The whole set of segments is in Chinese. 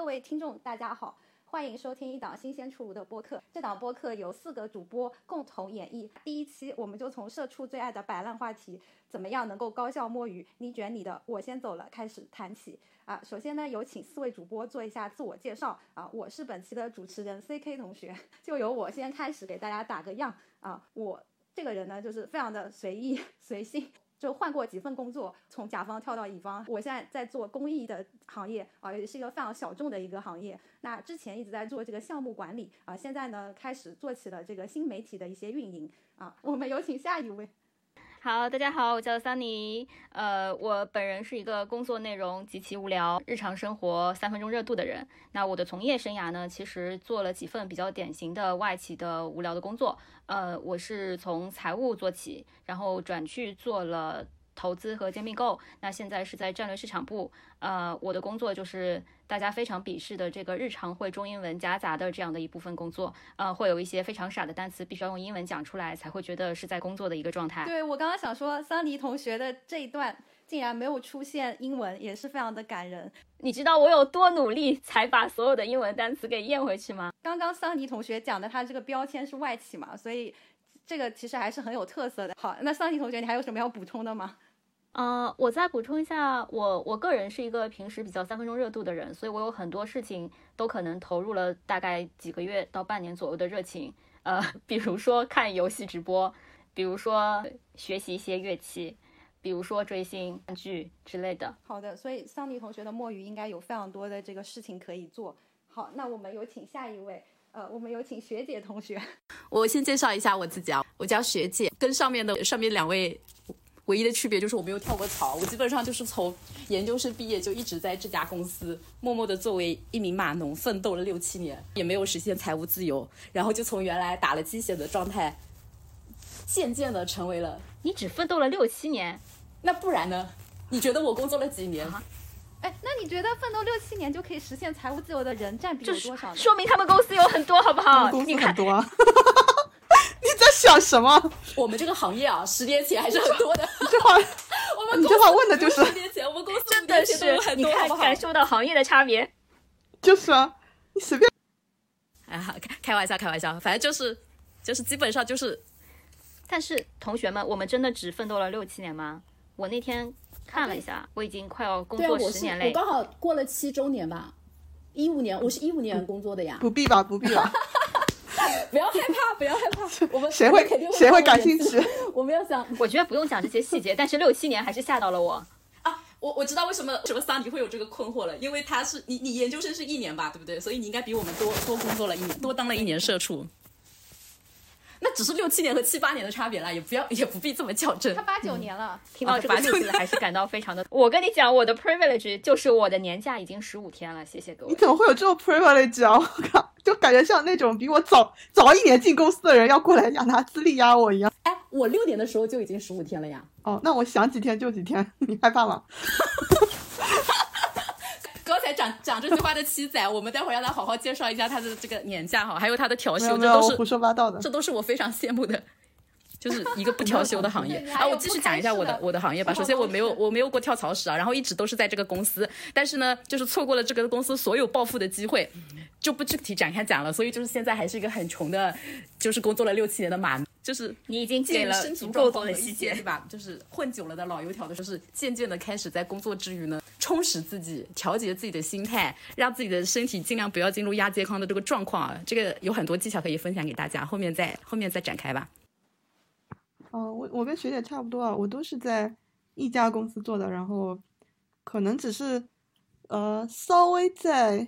各位听众，大家好，欢迎收听一档新鲜出炉的播客。这档播客由四个主播共同演绎。第一期，我们就从社畜最爱的摆烂话题“怎么样能够高效摸鱼，你卷你的，我先走了”开始谈起。啊，首先呢，有请四位主播做一下自我介绍。啊，我是本期的主持人 C K 同学，就由我先开始给大家打个样。啊，我这个人呢，就是非常的随意 随性。就换过几份工作，从甲方跳到乙方。我现在在做公益的行业啊，也是一个非常小众的一个行业。那之前一直在做这个项目管理啊，现在呢开始做起了这个新媒体的一些运营啊。我们有请下一位。好，大家好，我叫桑尼。呃，我本人是一个工作内容极其无聊、日常生活三分钟热度的人。那我的从业生涯呢，其实做了几份比较典型的外企的无聊的工作。呃，我是从财务做起，然后转去做了。投资和兼并购，那现在是在战略市场部。呃，我的工作就是大家非常鄙视的这个日常会中英文夹杂的这样的一部分工作。呃，会有一些非常傻的单词，必须要用英文讲出来，才会觉得是在工作的一个状态。对我刚刚想说，桑尼同学的这一段竟然没有出现英文，也是非常的感人。你知道我有多努力才把所有的英文单词给咽回去吗？刚刚桑尼同学讲的他这个标签是外企嘛，所以这个其实还是很有特色的。好，那桑尼同学，你还有什么要补充的吗？呃，我再补充一下，我我个人是一个平时比较三分钟热度的人，所以我有很多事情都可能投入了大概几个月到半年左右的热情。呃，比如说看游戏直播，比如说学习一些乐器，比如说追星看剧之类的。好的，所以桑尼同学的墨鱼应该有非常多的这个事情可以做。好，那我们有请下一位，呃，我们有请学姐同学。我先介绍一下我自己啊，我叫学姐，跟上面的上面两位。唯一的区别就是我没有跳过槽，我基本上就是从研究生毕业就一直在这家公司默默的作为一名码农奋斗了六七年，也没有实现财务自由，然后就从原来打了鸡血的状态，渐渐的成为了。你只奋斗了六七年，那不然呢？你觉得我工作了几年？哎，那你觉得奋斗六七年就可以实现财务自由的人占比有多少？说明他们公司有很多，好不好？公司很多啊。你在想什么？我们这个行业啊，十年前还是很多的。这话，我们你这话问的就是十年前我们公司真的是你看感受到行业的差别。就是啊，你随便。哎，开开玩笑，开玩笑，反正就是就是基本上就是。但是同学们，我们真的只奋斗了六七年吗？我那天看了一下，我已经快要工作十年嘞。我刚好过了七周年吧，一五年，我是一五年工作的呀。不必吧，不必吧。不要害怕，不要害怕，我们谁会谁会感兴趣？我们要想，我觉得不用讲这些细节，但是六七年还是吓到了我啊！我我知道为什么什么桑迪会有这个困惑了，因为他是你你研究生是一年吧，对不对？所以你应该比我们多多工作了一年，多当了一年社畜。那只是六七年和七八年的差别啦，也不要也不必这么较真。他八九年了，听到这个数字还是感到非常的。我跟你讲，我的 privilege 就是我的年假已经十五天了，谢谢各位。你怎么会有这种 privilege 啊？我靠，就感觉像那种比我早早一年进公司的人要过来要拿资历压我一样。哎，我六年的时候就已经十五天了呀。哦，那我想几天就几天，你害怕吗？讲讲这句话的七仔，我们待会儿要来好好介绍一下他的这个年假哈，还有他的调休，这都是胡说八道的，这都是我非常羡慕的，就是一个不调休的行业 啊。我继续讲一下我的我的行业吧。首先我没有我没有过跳槽史啊，然后一直都是在这个公司，但是呢，就是错过了这个公司所有暴富的机会，就不具体展开讲了。所以就是现在还是一个很穷的，就是工作了六七年的马。就是你已经给了足够多的细节，对吧？就是混久了的老油条的，就是渐渐的开始在工作之余呢，充实自己，调节自己的心态，让自己的身体尽量不要进入亚健康的这个状况啊。这个有很多技巧可以分享给大家，后面再后面再展开吧。哦，我我跟学姐差不多啊，我都是在一家公司做的，然后可能只是呃稍微在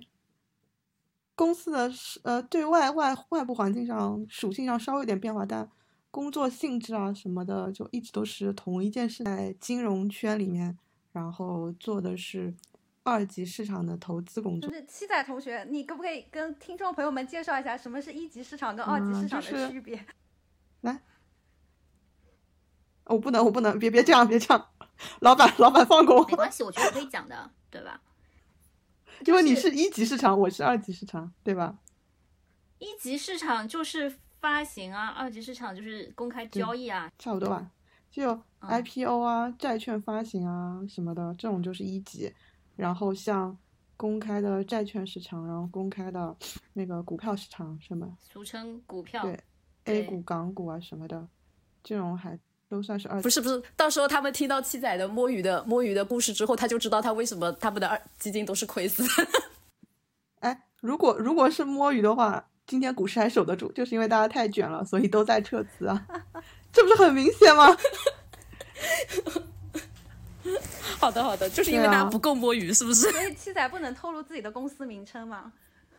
公司的呃对外外外部环境上属性上稍微有点变化，但。工作性质啊什么的，就一直都是同一件事，在金融圈里面，然后做的是二级市场的投资工作。就是七仔同学，你可不可以跟听众朋友们介绍一下什么是一级市场跟二级市场的区别？来，我不能，我不能，别别这样，别这样，老板，老板放过我。没关系，我觉得可以讲的，对吧？因为你是一级市场，我是二级市场，对吧？一级市场就是。发行啊，二级市场就是公开交易啊，差不多吧，就 IPO 啊，债券发行啊什么的，这种就是一级。然后像公开的债券市场，然后公开的那个股票市场什么，俗称股票。对，A 股、港股啊什么的，这种还都算是二。不是不是，到时候他们听到七仔的摸鱼的摸鱼的故事之后，他就知道他为什么他们的二基金都是亏死。哎，如果如果是摸鱼的话，今天股市还守得住，就是因为大家太卷了，所以都在撤资啊，这不是很明显吗？好的好的，就是因为大家不够摸鱼，是不是？所以七仔不能透露自己的公司名称嘛？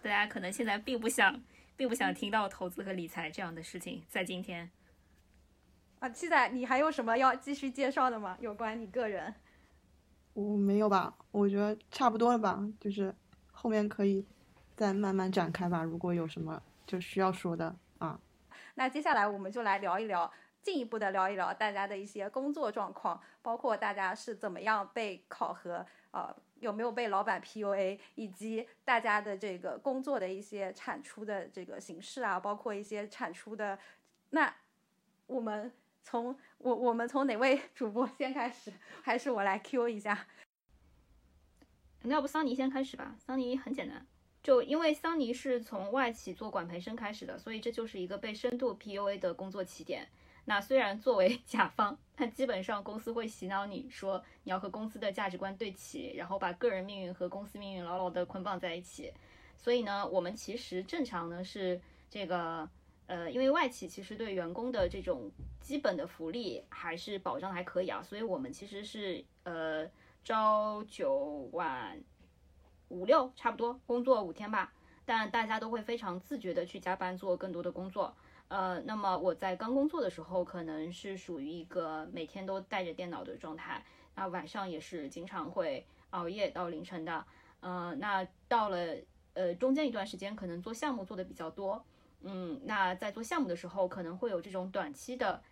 大家可能现在并不想，并不想听到投资和理财这样的事情，在今天。啊，七仔，你还有什么要继续介绍的吗？有关你个人？我没有吧，我觉得差不多了吧，就是后面可以再慢慢展开吧。如果有什么就需要说的啊，那接下来我们就来聊一聊。进一步的聊一聊大家的一些工作状况，包括大家是怎么样被考核，呃，有没有被老板 PUA，以及大家的这个工作的一些产出的这个形式啊，包括一些产出的。那我们从我我们从哪位 主播先开始？还是我来 Q 一下？那要不桑尼先开始吧？桑尼很简单，就因为桑尼是从外企做管培生开始的，所以这就是一个被深度 PUA 的工作起点。那虽然作为 甲方，但基本上公司会洗脑你说你要和公司的价值观对齐，然后把个人命运和公司命运牢牢的捆绑在一起。所以呢，我们其实正常呢是这个呃，因为外企其实对员工的这种基本的福利还是保障还可以啊，所以我们其实是呃朝九晚五六差不多工作五天吧，但大家都会非常自觉的去加班做更多的工作。呃，那么我在刚工作的时候，可能是属于一个每天都带着电脑的状态，那晚上也是经常会熬夜到凌晨的。呃，那到了呃中间一段时间，可能做项目做的比较多，嗯，那在做项目的时候，可能会有这种短期的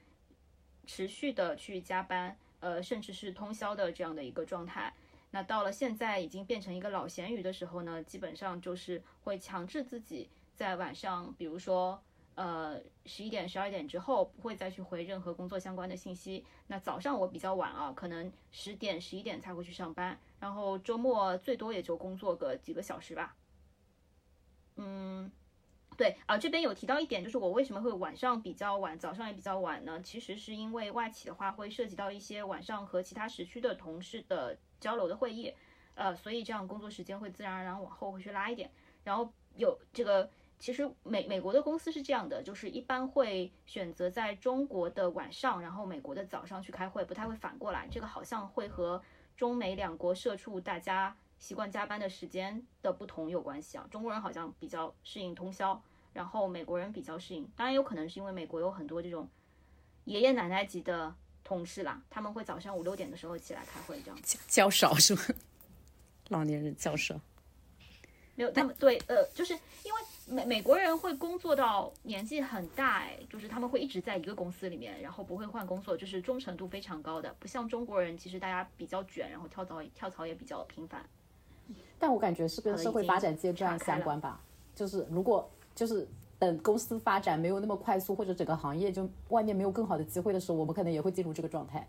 持续的去加班，呃，甚至是通宵的这样的一个状态。那到了现在已经变成一个老咸鱼的时候呢，基本上就是会强制自己在晚上，比如说。呃，十一点、十二点之后不会再去回任何工作相关的信息。那早上我比较晚啊，可能十点、十一点才会去上班，然后周末最多也就工作个几个小时吧。嗯，对啊，这边有提到一点，就是我为什么会晚上比较晚，早上也比较晚呢？其实是因为外企的话会涉及到一些晚上和其他时区的同事的交流的会议，呃，所以这样工作时间会自然而然往后会去拉一点，然后有这个。其实美美国的公司是这样的，就是一般会选择在中国的晚上，然后美国的早上去开会，不太会反过来。这个好像会和中美两国社畜大家习惯加班的时间的不同有关系啊。中国人好像比较适应通宵，然后美国人比较适应。当然有可能是因为美国有很多这种爷爷奶奶级的同事啦，他们会早上五六点的时候起来开会，这样较少是吗？老年人较少。没有，他们对，呃，就是因为美美国人会工作到年纪很大，哎，就是他们会一直在一个公司里面，然后不会换工作，就是忠诚度非常高的，不像中国人，其实大家比较卷，然后跳槽跳槽也比较频繁。但我感觉是跟社会发展阶段相关吧，就是如果就是等公司发展没有那么快速，或者整个行业就外面没有更好的机会的时候，我们可能也会进入这个状态，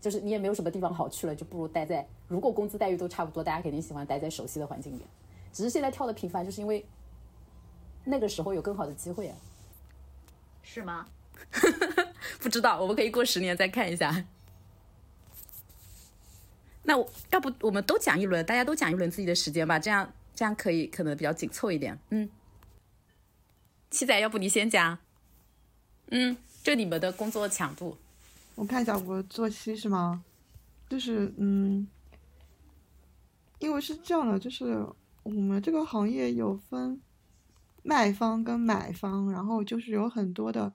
就是你也没有什么地方好去了，就不如待在如果工资待遇都差不多，大家肯定喜欢待在熟悉的环境里。只是现在跳的频繁，就是因为那个时候有更好的机会啊，是吗？不知道，我们可以过十年再看一下。那我要不我们都讲一轮，大家都讲一轮自己的时间吧，这样这样可以可能比较紧凑一点。嗯，七仔，要不你先讲？嗯，就你们的工作强度，我看一下我作息是吗？就是嗯，因为是这样的，就是。我们这个行业有分卖方跟买方，然后就是有很多的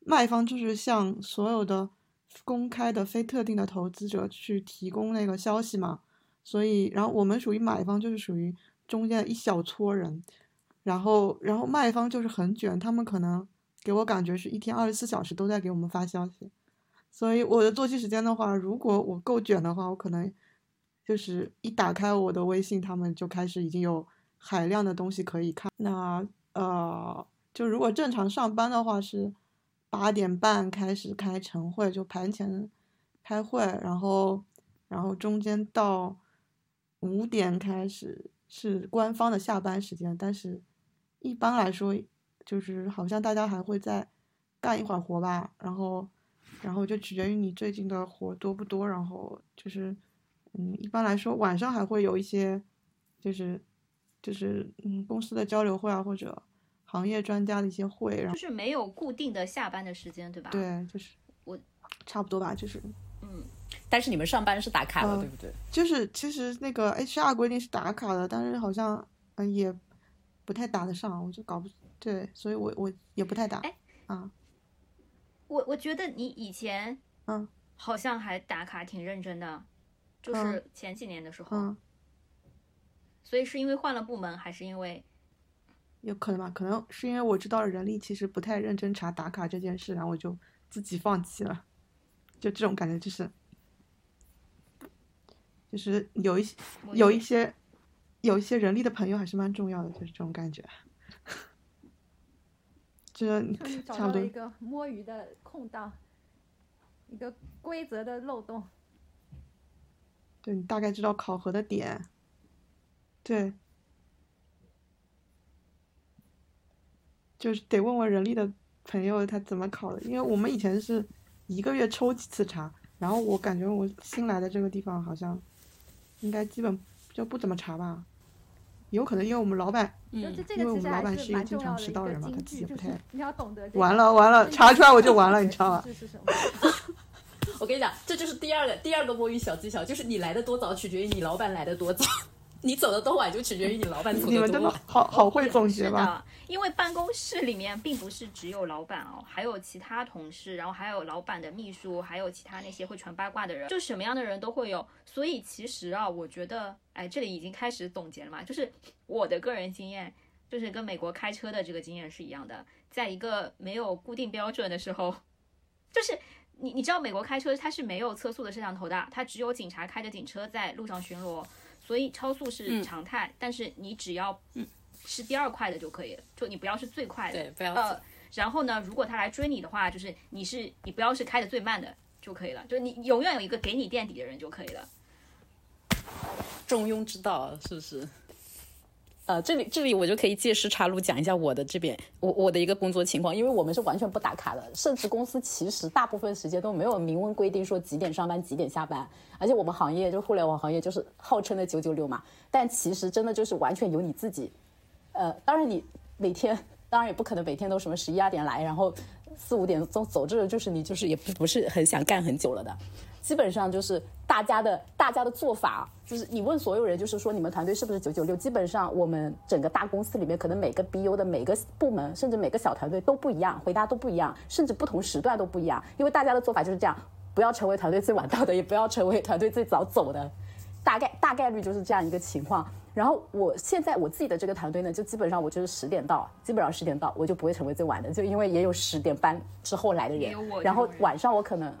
卖方，就是向所有的公开的非特定的投资者去提供那个消息嘛。所以，然后我们属于买方，就是属于中间一小撮人。然后，然后卖方就是很卷，他们可能给我感觉是一天二十四小时都在给我们发消息。所以我的作息时间的话，如果我够卷的话，我可能。就是一打开我的微信，他们就开始已经有海量的东西可以看。那呃，就如果正常上班的话，是八点半开始开晨会，就盘前开会，然后然后中间到五点开始是官方的下班时间，但是一般来说，就是好像大家还会再干一会儿活吧，然后，然后就取决于你最近的活多不多，然后就是，嗯，一般来说晚上还会有一些，就是，就是嗯公司的交流会啊，或者行业专家的一些会，然后就是没有固定的下班的时间，对吧？对，就是我差不多吧，就是嗯。但是你们上班是打卡的，对不对？就是其实那个 HR 规定是打卡的，但是好像嗯也不太打得上，我就搞不对，所以我我也不太打。哎啊，我我觉得你以前嗯好像还打卡挺认真的，就是前几年的时候。嗯。所以是因为换了部门，还是因为？有可能吧，可能是因为我知道人力其实不太认真查打卡这件事，然后我就自己放弃了，就这种感觉就是。就是有一些有一些有一些人力的朋友还是蛮重要的，就是这种感觉。这找到了一个摸鱼的空档，一个规则的漏洞。对你大概知道考核的点，对，就是得问问人力的朋友他怎么考的，因为我们以前是一个月抽几次查，然后我感觉我新来的这个地方好像。应该基本就不怎么查吧，有可能因为我们老板，嗯因为我们老板是一个经常迟到的人嘛，他自己不太。你要懂得。完了完了，查出来我就完了，你知道吗？我跟你讲，这就是第二个第二个摸鱼小技巧，就是你来的多早取决于你老板来的多早。你走的多晚就取决于你老板走的多晚。你们真的好好会总结吧？因为办公室里面并不是只有老板哦，还有其他同事，然后还有老板的秘书，还有其他那些会传八卦的人，就什么样的人都会有。所以其实啊，我觉得，哎，这里已经开始总结了嘛，就是我的个人经验，就是跟美国开车的这个经验是一样的，在一个没有固定标准的时候，就是你你知道美国开车它是没有测速的摄像头的，它只有警察开着警车在路上巡逻。所以超速是常态，但是你只要是第二快的就可以了，就你不要是最快的。对，不要。呃，然后呢，如果他来追你的话，就是你是你不要是开的最慢的就可以了，就你永远有一个给你垫底的人就可以了。中庸之道是不是？呃，这里这里我就可以借时插入讲一下我的这边我我的一个工作情况，因为我们是完全不打卡的，甚至公司其实大部分时间都没有明文规定说几点上班几点下班，而且我们行业就互联网行业就是号称的九九六嘛，但其实真的就是完全由你自己，呃，当然你每天当然也不可能每天都什么十一二点来，然后四五点钟走，这个就是你就是也不不是很想干很久了的。基本上就是大家的大家的做法，就是你问所有人，就是说你们团队是不是九九六？基本上我们整个大公司里面，可能每个 BU 的每个部门，甚至每个小团队都不一样，回答都不一样，甚至不同时段都不一样。因为大家的做法就是这样，不要成为团队最晚到的，也不要成为团队最早走的，大概大概率就是这样一个情况。然后我现在我自己的这个团队呢，就基本上我就是十点到，基本上十点到，我就不会成为最晚的，就因为也有十点半之后来的人，然后晚上我可能。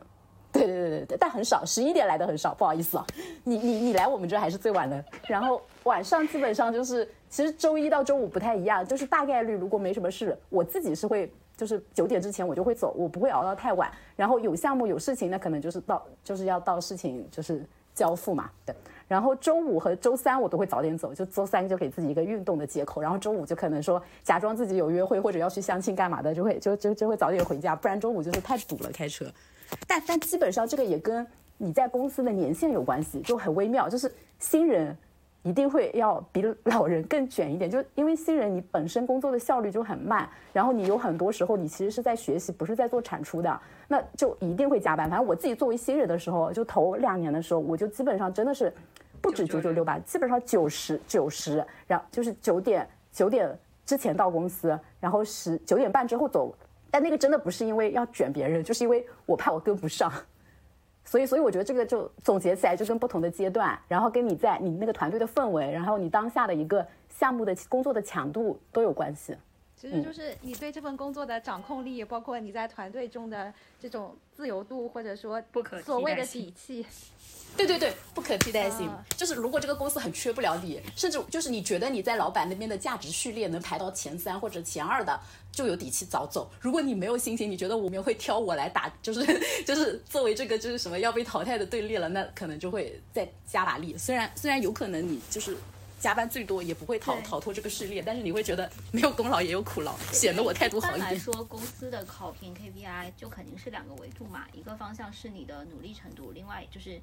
对对对对对，但很少，十一点来的很少，不好意思啊，你你你来我们这还是最晚的，然后晚上基本上就是，其实周一到周五不太一样，就是大概率如果没什么事，我自己是会就是九点之前我就会走，我不会熬到太晚，然后有项目有事情那可能就是到就是要到事情就是交付嘛，对，然后周五和周三我都会早点走，就周三就给自己一个运动的借口，然后周五就可能说假装自己有约会或者要去相亲干嘛的，就会就就就会早点回家，不然周五就是太堵了。开车。但但基本上这个也跟你在公司的年限有关系，就很微妙。就是新人一定会要比老人更卷一点，就因为新人你本身工作的效率就很慢，然后你有很多时候你其实是在学习，不是在做产出的，那就一定会加班。反正我自己作为新人的时候，就头两年的时候，我就基本上真的是不止九九六吧，基本上九十九十，然后就是九点九点之前到公司，然后十九点半之后走。但那个真的不是因为要卷别人，就是因为我怕我跟不上，所以，所以我觉得这个就总结起来就跟不同的阶段，然后跟你在你那个团队的氛围，然后你当下的一个项目的工作的强度都有关系。其实就是你对这份工作的掌控力，包括你在团队中的这种自由度，或者说不可所谓的底气。对对对，不可替代性，就是如果这个公司很缺不了你，甚至就是你觉得你在老板那边的价值序列能排到前三或者前二的，就有底气早走。如果你没有信心情，你觉得我们会挑我来打，就是就是作为这个就是什么要被淘汰的队列了，那可能就会再加把力。虽然虽然有可能你就是。加班最多，也不会逃逃脱这个试炼。但是你会觉得没有功劳也有苦劳，显得我态度好一点。来说，公司的考评 KPI 就肯定是两个维度嘛，一个方向是你的努力程度，另外就是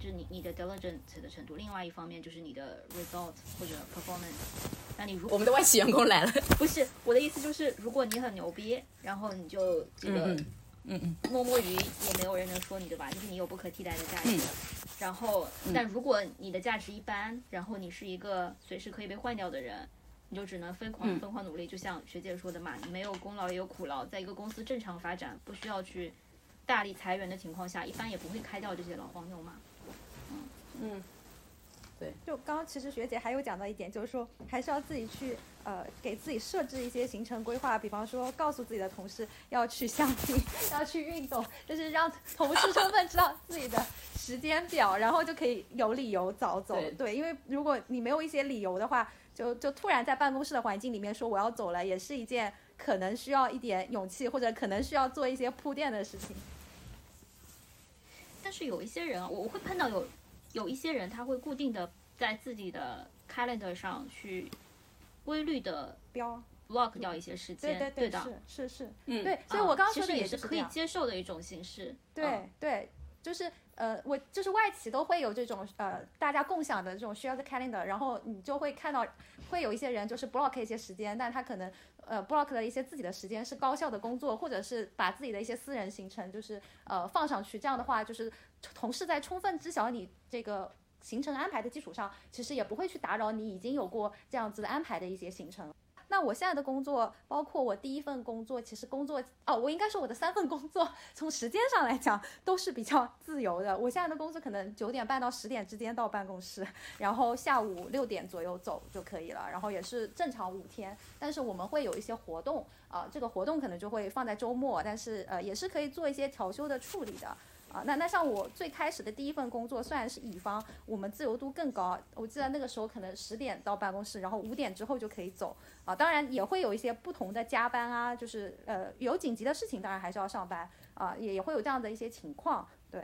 就是你你的 diligence 的程度，另外一方面就是你的 result 或者 performance。那你如我们的外企员工来了，不是我的意思就是，如果你很牛逼，然后你就这个。嗯嗯，摸摸鱼也没有人能说你对吧？就是你有不可替代的价值。然后，但如果你的价值一般，然后你是一个随时可以被换掉的人，你就只能疯狂疯狂努力。就像学姐说的嘛，你没有功劳也有苦劳，在一个公司正常发展，不需要去大力裁员的情况下，一般也不会开掉这些老黄牛嘛。嗯嗯。对，就刚刚其实学姐还有讲到一点，就是说还是要自己去呃给自己设置一些行程规划，比方说告诉自己的同事要去相亲，要去运动，就是让同事充分知道自己的时间表，然后就可以有理由早走。对，因为如果你没有一些理由的话，就就突然在办公室的环境里面说我要走了，也是一件可能需要一点勇气，或者可能需要做一些铺垫的事情。但是有一些人，我会碰到有。有一些人他会固定的在自己的 calendar 上去规律的标。block 掉一些时间，对对对，是是是，嗯，对，所以我刚刚说的也是可以接受的一种形式，对对，就是呃，我就是外企都会有这种呃大家共享的这种 shared calendar，然后你就会看到会有一些人就是 block 一些时间，但他可能呃 block 了一些自己的时间是高效的工作，或者是把自己的一些私人行程就是呃放上去，这样的话就是。同事在充分知晓你这个行程安排的基础上，其实也不会去打扰你已经有过这样子的安排的一些行程。那我现在的工作，包括我第一份工作，其实工作哦，我应该说我的三份工作，从时间上来讲都是比较自由的。我现在的工作可能九点半到十点之间到办公室，然后下午六点左右走就可以了。然后也是正常五天，但是我们会有一些活动啊，这个活动可能就会放在周末，但是呃也是可以做一些调休的处理的。啊，那那像我最开始的第一份工作，虽然是乙方，我们自由度更高。我记得那个时候可能十点到办公室，然后五点之后就可以走。啊，当然也会有一些不同的加班啊，就是呃有紧急的事情，当然还是要上班啊，也也会有这样的一些情况。对。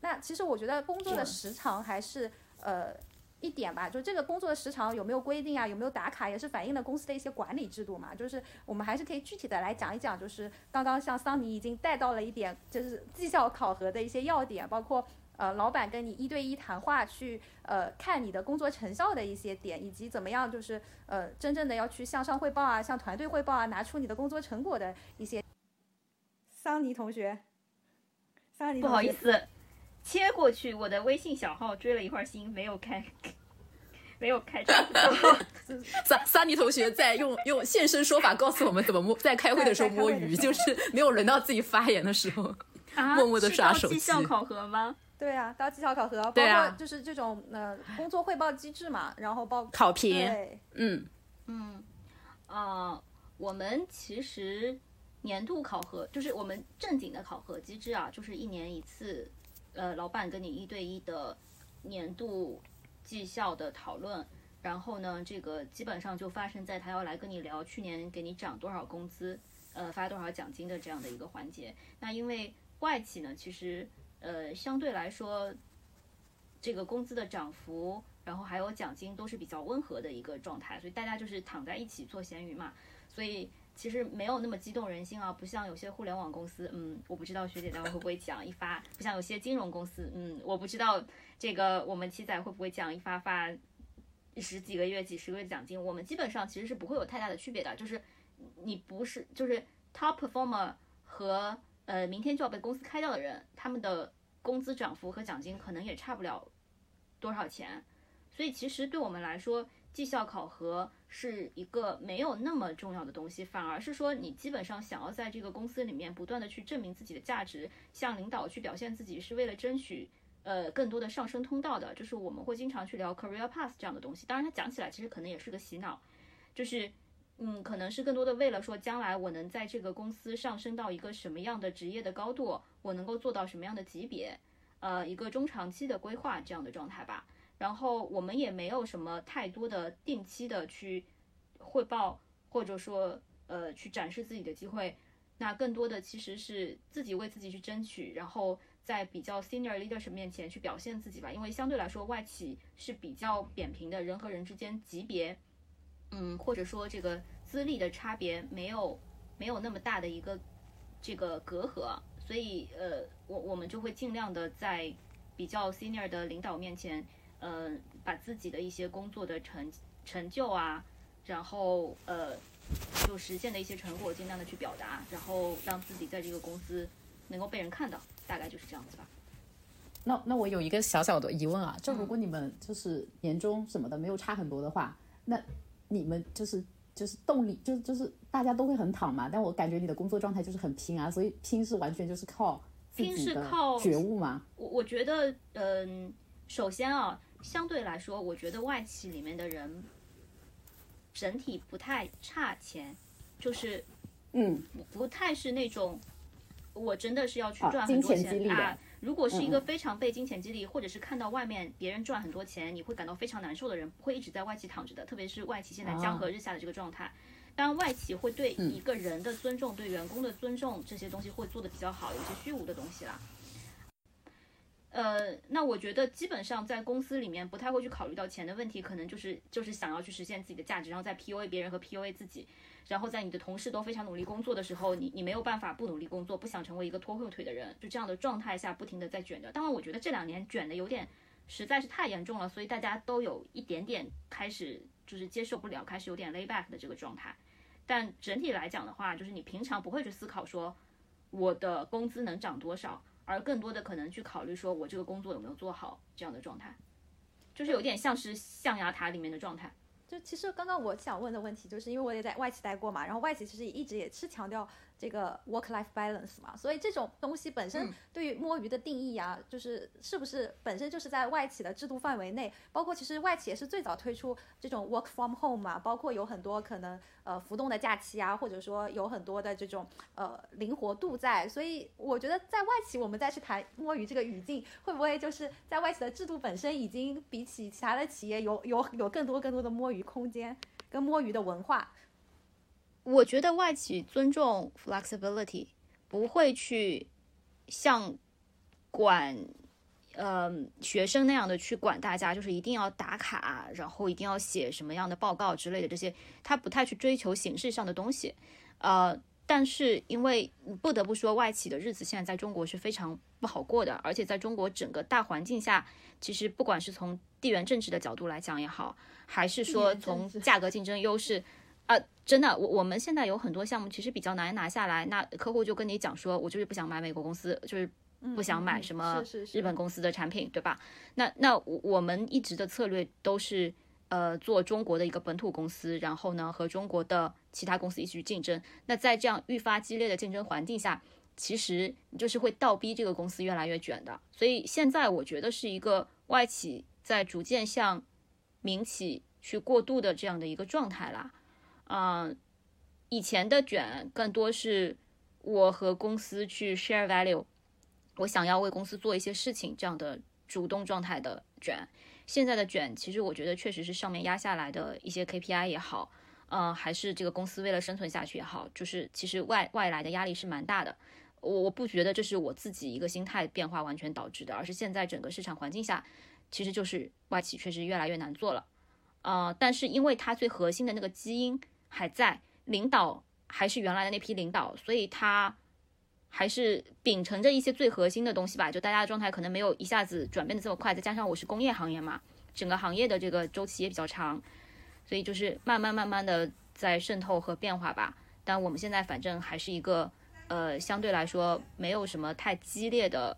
那其实我觉得工作的时长还是呃。一点吧，就这个工作的时长有没有规定啊？有没有打卡，也是反映了公司的一些管理制度嘛。就是我们还是可以具体的来讲一讲，就是刚刚像桑尼已经带到了一点，就是绩效考核的一些要点，包括呃老板跟你一对一谈话去呃看你的工作成效的一些点，以及怎么样就是呃真正的要去向上汇报啊，向团队汇报啊，拿出你的工作成果的一些。桑尼同学，桑尼不好意思。切过去，我的微信小号追了一会儿星，没有开，没有开账号。桑桑尼同学在用用现身说法告诉我们怎么摸，在开会的时候摸鱼，就是没有轮到自己发言的时候，默默的刷手机。绩效考核吗？对啊，到绩效考核，包括就是这种呃工作汇报机制嘛，然后包考评。嗯嗯呃，我们其实年度考核就是我们正经的考核机制啊，就是一年一次。呃，老板跟你一对一的年度绩效的讨论，然后呢，这个基本上就发生在他要来跟你聊去年给你涨多少工资，呃，发多少奖金的这样的一个环节。那因为外企呢，其实呃相对来说，这个工资的涨幅，然后还有奖金都是比较温和的一个状态，所以大家就是躺在一起做咸鱼嘛，所以。其实没有那么激动人心啊，不像有些互联网公司，嗯，我不知道学姐待会会不会讲一发，不像有些金融公司，嗯，我不知道这个我们七仔会不会讲一发发十几个月、几十个月奖金，我们基本上其实是不会有太大的区别的，就是你不是就是 top performer 和呃明天就要被公司开掉的人，他们的工资涨幅和奖金可能也差不了多少钱，所以其实对我们来说。绩效考核是一个没有那么重要的东西，反而是说你基本上想要在这个公司里面不断的去证明自己的价值，向领导去表现自己，是为了争取呃更多的上升通道的。就是我们会经常去聊 career path 这样的东西。当然，它讲起来其实可能也是个洗脑，就是嗯，可能是更多的为了说将来我能在这个公司上升到一个什么样的职业的高度，我能够做到什么样的级别，呃，一个中长期的规划这样的状态吧。然后我们也没有什么太多的定期的去汇报，或者说呃去展示自己的机会，那更多的其实是自己为自己去争取，然后在比较 senior leadership 面前去表现自己吧，因为相对来说外企是比较扁平的，人和人之间级别，嗯，或者说这个资历的差别没有没有那么大的一个这个隔阂，所以呃，我我们就会尽量的在比较 senior 的领导面前，嗯，把自己的一些工作的成成就啊，然后呃，就实现的一些成果尽量的去表达，然后让自己在这个公司能够被人看到。大概就是这样子吧。那那我有一个小小的疑问啊，就如果你们就是年终什么的没有差很多的话，那你们就是就是动力就就是大家都会很躺嘛？但我感觉你的工作状态就是很拼啊，所以拼是完全就是靠拼是靠觉悟吗？我我觉得，嗯，首先啊，相对来说，我觉得外企里面的人整体不太差钱，就是嗯，不太是那种。我真的是要去赚很多钱啊！如果是一个非常被金钱激励，或者是看到外面别人赚很多钱，你会感到非常难受的人，不会一直在外企躺着的。特别是外企现在江河日下的这个状态，当然外企会对一个人的尊重、对员工的尊重这些东西会做的比较好，有些虚无的东西啦。呃，那我觉得基本上在公司里面不太会去考虑到钱的问题，可能就是就是想要去实现自己的价值，然后在 PUA 别人和 PUA 自己。然后在你的同事都非常努力工作的时候，你你没有办法不努力工作，不想成为一个拖后腿的人，就这样的状态下不停的在卷着。当然，我觉得这两年卷的有点实在是太严重了，所以大家都有一点点开始就是接受不了，开始有点 lay back 的这个状态。但整体来讲的话，就是你平常不会去思考说我的工资能涨多少，而更多的可能去考虑说我这个工作有没有做好这样的状态，就是有点像是象牙塔里面的状态。就其实刚刚我想问的问题，就是因为我也在外企待过嘛，然后外企其实一直也是强调。这个 work life balance 嘛，所以这种东西本身对于摸鱼的定义啊，就是是不是本身就是在外企的制度范围内，包括其实外企也是最早推出这种 work from home 嘛，包括有很多可能呃浮动的假期啊，或者说有很多的这种呃灵活度在，所以我觉得在外企我们再去谈摸鱼这个语境，会不会就是在外企的制度本身已经比起其他的企业有有有更多更多的摸鱼空间跟摸鱼的文化？我觉得外企尊重 flexibility，不会去像管呃学生那样的去管大家，就是一定要打卡，然后一定要写什么样的报告之类的这些，他不太去追求形式上的东西。呃，但是因为不得不说，外企的日子现在在中国是非常不好过的，而且在中国整个大环境下，其实不管是从地缘政治的角度来讲也好，还是说从价格竞争优势。啊，真的，我我们现在有很多项目其实比较难拿下来，那客户就跟你讲说，我就是不想买美国公司，就是不想买什么日本公司的产品，对吧？那那我们一直的策略都是，呃，做中国的一个本土公司，然后呢和中国的其他公司一起去竞争。那在这样愈发激烈的竞争环境下，其实就是会倒逼这个公司越来越卷的。所以现在我觉得是一个外企在逐渐向民企去过渡的这样的一个状态啦。嗯，以前的卷更多是我和公司去 share value，我想要为公司做一些事情这样的主动状态的卷。现在的卷，其实我觉得确实是上面压下来的一些 KPI 也好，嗯，还是这个公司为了生存下去也好，就是其实外外来的压力是蛮大的。我我不觉得这是我自己一个心态变化完全导致的，而是现在整个市场环境下，其实就是外企确实越来越难做了。呃，但是因为它最核心的那个基因。还在，领导还是原来的那批领导，所以他还是秉承着一些最核心的东西吧。就大家的状态可能没有一下子转变的这么快，再加上我是工业行业嘛，整个行业的这个周期也比较长，所以就是慢慢慢慢的在渗透和变化吧。但我们现在反正还是一个呃相对来说没有什么太激烈的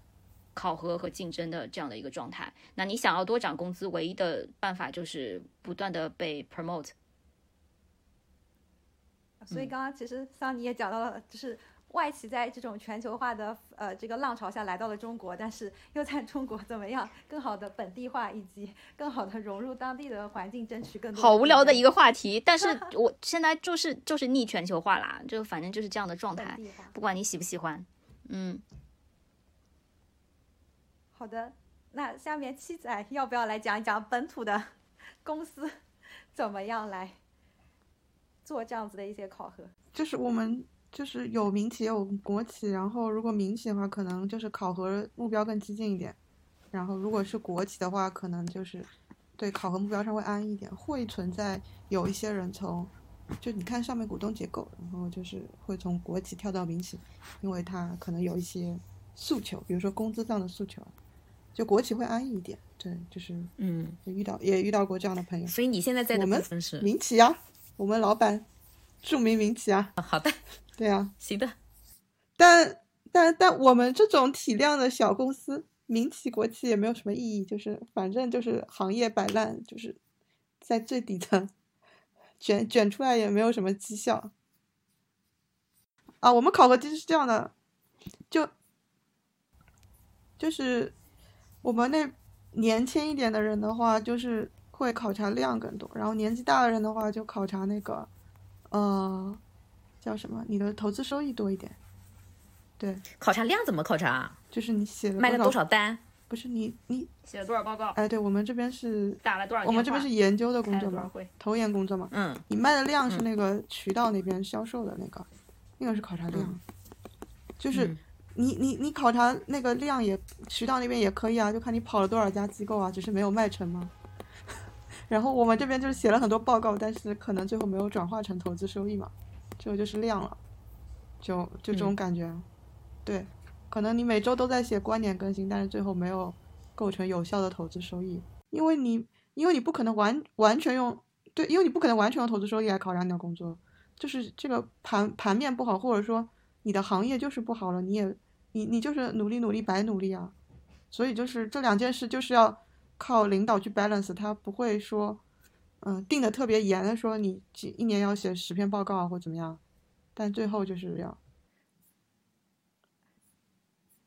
考核和竞争的这样的一个状态。那你想要多涨工资，唯一的办法就是不断的被 promote。所以刚刚其实桑尼也讲到了，就是外企在这种全球化的呃这个浪潮下来到了中国，但是又在中国怎么样更好的本地化，以及更好的融入当地的环境，争取更多。好无聊的一个话题，但是 我现在就是就是逆全球化啦，就反正就是这样的状态，不管你喜不喜欢，嗯。好的，那下面七仔要不要来讲一讲本土的公司怎么样来？做这样子的一些考核，就是我们就是有民企也有国企，然后如果民企的话，可能就是考核目标更激进一点，然后如果是国企的话，可能就是对考核目标上会安一点，会存在有一些人从，就你看上面股东结构，然后就是会从国企跳到民企，因为他可能有一些诉求，比如说工资上的诉求，就国企会安逸一点，对，就是嗯，也遇到也遇到过这样的朋友，所以你现在在的我们部分是民企啊，我们老板著名民企啊，好的，对啊。行的，但但但我们这种体量的小公司，民企国企也没有什么意义，就是反正就是行业摆烂，就是在最底层卷 卷出来也没有什么绩效。啊，我们考核机制是这样的，就就是我们那年轻一点的人的话，就是会考察量更多，然后年纪大的人的话就考察那个，呃，叫什么？你的投资收益多一点。对，考察量怎么考察啊？就是你写了卖了多多少单？不是你你写了多少报告，哎，对我们这边是，打了多少，我们这边是研究的工作嘛，投研工作嘛。嗯，你卖的量是嗯那个渠道那边销售的那个，那个是考察量，嗯就是嗯你你你考察那个量也渠道那边也可以啊，就看你跑了多少家机构啊，只是没有卖成嘛。然后我们这边就是写了很多报告，但是可能最后没有转化成投资收益嘛，这个就是量了，就就这种嗯。感觉。对，可能你每周都在写观点更新，但是最后没有构成有效的投资收益，因为你因为你不可能完完全用对，因为你不可能完全用投资收益来考量你的工作，就是这个盘盘面不好，或者说你的行业就是不好了，你也你你就是努力努力白努力啊，所以就是这两件事就是要靠领导去 balance，他不会说嗯定的特别严的说你几一年要写十篇报告啊或怎么样，但最后就是要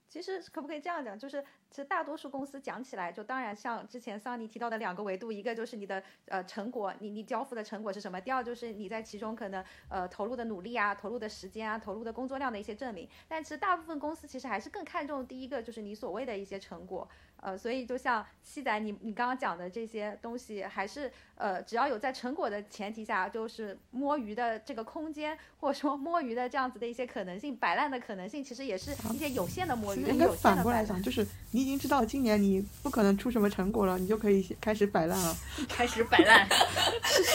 其实可不可以这样讲？就是其实大多数公司讲起来，就当然像之前桑尼提到的两个维度，一个就是你的呃成果，你你交付的成果是什么；第二就是你在其中可能呃投入的努力啊、投入的时间啊、投入的工作量的一些证明。但其实大部分公司其实还是更看重第一个，就是你所谓的一些成果。呃，所以就像七仔你你刚刚讲的这些东西，还是呃只要有在成果的前提下，就是摸鱼的这个空间，或者说摸鱼的这样子的一些可能性，摆烂的可能性，其实也是一些有限的摸鱼应该。反过来讲，就是你已经知道今年你不可能出什么成果了，你就可以开始摆烂了。开始摆烂，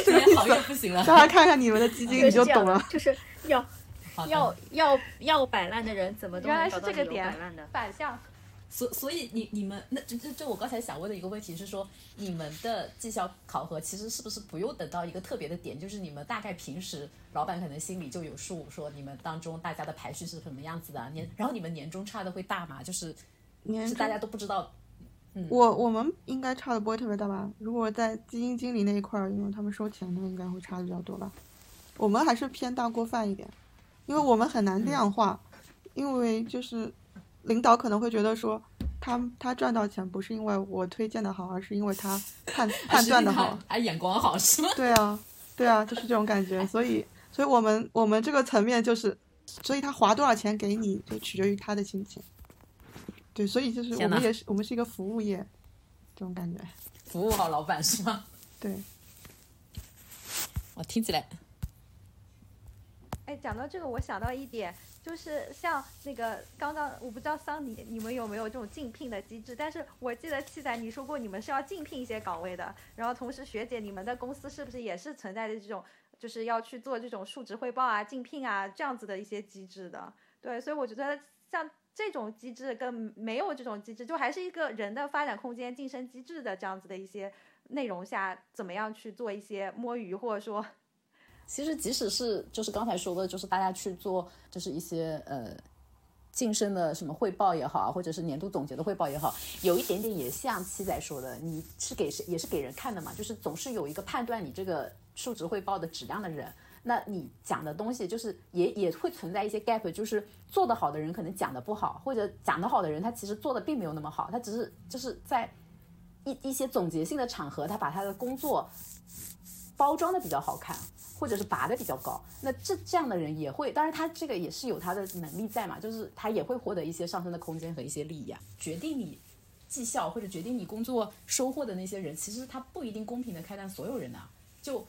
这个行业不行了。大家看看你们的基金，你就懂了。就是要要要要摆烂的人怎么都原来是能找到理由这个点摆烂的。反向所所以你你们那这这这我刚才想问的一个问题是说，你们的绩效考核其实是不是不用等到一个特别的点，就是你们大概平时老板可能心里就有数，说你们当中大家的排序是什么样子的，年然后你们年终差的会大吗？就是年终是大家都不知道，我我们应该差的不会特别大吧？如果在基金经理那一块儿，因为他们收钱的，应该会差的比较多吧。我们还是偏大锅饭一点，因为我们很难量化，因为就是领导可能会觉得说，他他赚到钱不是因为我推荐的好，而是因为他 判判断的好。啊眼光好是吗？对啊，对啊，就是这种感觉。所以，所以我们我们这个层面就是，所以他划多少钱给你，就取决于他的心情。对，所以就是我们也是我们是一个服务业，这种感觉。服务好老板是吗？对，我听起来哎，讲到这个，我想到一点，就是像那个刚刚，我不知道桑尼你们有没有这种竞聘的机制，但是我记得七仔你说过你们是要竞聘一些岗位的，然后同时学姐你们的公司是不是也是存在着这种，就是要去做这种述职汇报啊、竞聘啊这样子的一些机制的？对，所以我觉得像这种机制跟没有这种机制，就还是一个人的发展空间、晋升机制的这样子的一些内容下，怎么样去做一些摸鱼，或者说其实即使是就是刚才说的，就是大家去做就是一些呃晋升的什么汇报也好，或者是年度总结的汇报也好，有一点点也像七仔说的，你是给谁也是给人看的嘛，就是总是有一个判断你这个述职汇报的质量的人。那你讲的东西就是也也会存在一些 gap，就是做得好的人可能讲得不好，或者讲得好的人他其实做的并没有那么好，他只是就是在一一些总结性的场合，他把他的工作包装的比较好看，或者是拔的比较高。那这这样的人也会，当然他这个也是有他的能力在嘛，就是他也会获得一些上升的空间和一些利益啊。决定你绩效或者决定你工作收获的那些人，其实他不一定公平的开单所有人啊。就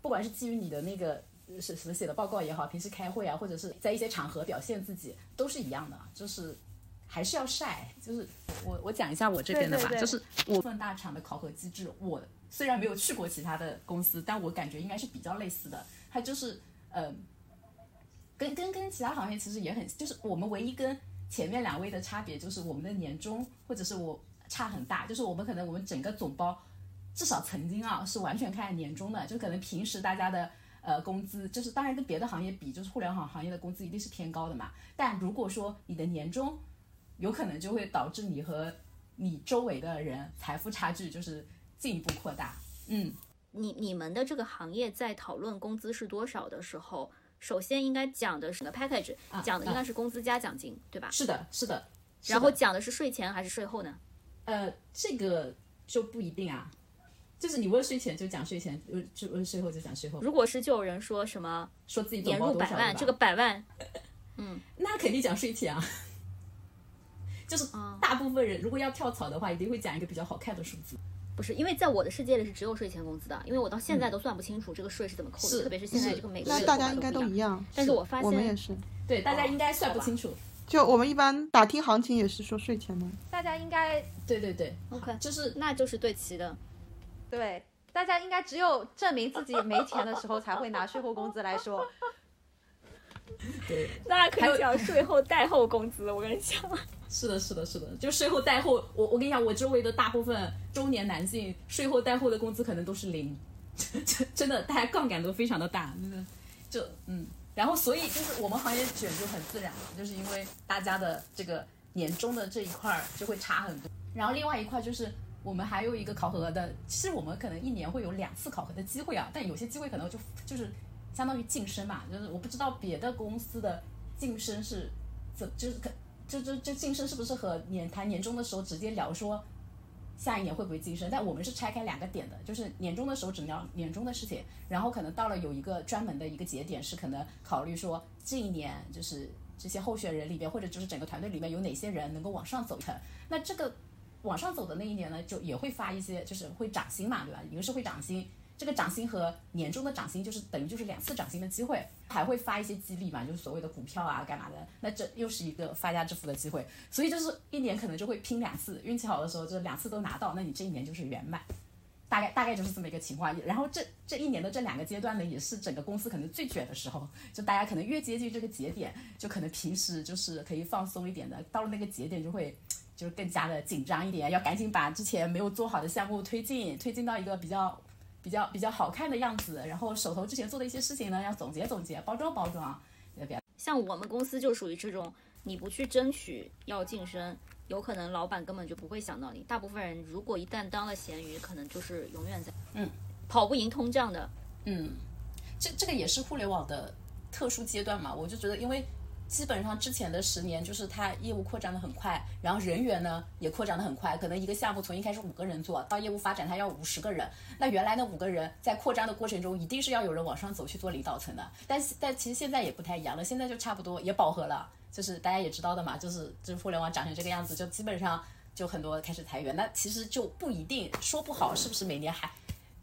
不管是基于你的那个是什么写的报告也好，平时开会啊，或者是在一些场合表现自己，都是一样的，就是还是要晒。就是我我讲一下我这边的吧，对对对就是我份大厂的考核机制，我虽然没有去过其他的公司，但我感觉应该是比较类似的。它就是呃，跟跟跟其他行业其实也很，就是我们唯一跟前面两位的差别就是我们的年终或者是我差很大，就是我们可能我们整个总包至少曾经啊是完全看年终的，就可能平时大家的呃工资，就是当然跟别的行业比，就是互联网行业的工资一定是偏高的嘛。但如果说你的年终有可能就会导致你和你周围的人财富差距就是进一步扩大。嗯，你你们的这个行业在讨论工资是多少的时候，首先应该讲的是个 package，、讲的应该是工资加奖金，对吧？是的，是的。然后讲的是税前还是税后呢？呃，这个就不一定啊。就是你问税前就讲税前，问就问税后就讲税后，如果是就有人说什么说自己年入百万，这个百万 嗯那肯定讲税前啊。就是大部分人如果要跳槽的话，一定会讲一个比较好看的数字。不是，因为在我的世界里是只有税前工资的，因为我到现在都算不清楚这个税是怎么扣的，是特别是现在这个美国那大家应该。都一样。但是我发现，我们也是，对，大家应该算不清楚。就我们一般打听行情也是说税前的。大家应该对对对，OK，就是那就是对齐的。对，大家应该只有证明自己没钱的时候才会拿税后工资来说。对，那可以讲税后贷后工资，我跟你讲。是的，是的，是的，就税后贷后，我我跟你讲，我周围的大部分中年男性税后贷后的工资可能都是零，真真的，大家杠杆都非常的大，真的，就嗯，然后所以就是我们行业卷就很自然了，就是因为大家的这个年终的这一块就会差很多，然后另外一块就是我们还有一个考核的，其实我们可能一年会有两次考核的机会啊，但有些机会可能就就是相当于晋升嘛，就是我不知道别的公司的晋升是怎，就是可就就就晋升是不是和年谈年终的时候直接聊说下一年会不会晋升？但我们是拆开两个点的，就是年终的时候只聊年终的事情，然后可能到了有一个专门的一个节点是可能考虑说这一年就是这些候选人里边或者就是整个团队里面有哪些人能够往上走一层，那这个往上走的那一年呢，就也会发一些就是会涨薪嘛，对吧？一个是会涨薪。这个涨薪和年终的涨薪就是等于就是两次涨薪的机会，还会发一些激励嘛，就是所谓的股票啊干嘛的，那这又是一个发家致富的机会，所以就是一年可能就会拼两次，运气好的时候就两次都拿到，那你这一年就是圆满，大概大概就是这么一个情况。然后这这一年的这两个阶段呢，也是整个公司可能最卷的时候，就大家可能越接近这个节点，就可能平时就是可以放松一点的，到了那个节点就会。就是更加的紧张一点，要赶紧把之前没有做好的项目推进，推进到一个比较比较比较好看的样子，然后手头之前做的一些事情呢，要总结总结，包装包装，对吧？像我们公司就属于这种，你不去争取要晋升，有可能老板根本就不会想到你。大部分人如果一旦当了咸鱼，可能就是永远在嗯跑不赢通胀的。嗯，这这个也是互联网的特殊阶段嘛，我就觉得因为。基本上之前的十年，就是它业务扩张的很快，然后人员呢也扩张的很快。可能一个项目从一开始五个人做到业务发展，它要五十个人。那原来那五个人在扩张的过程中，一定是要有人往上走去做领导层的。但是但其实现在也不太一样了，现在就差不多也饱和了。就是大家也知道的嘛，就是就是互联网长成这个样子，就基本上就很多开始裁员。那其实就不一定说不好是不是每年还，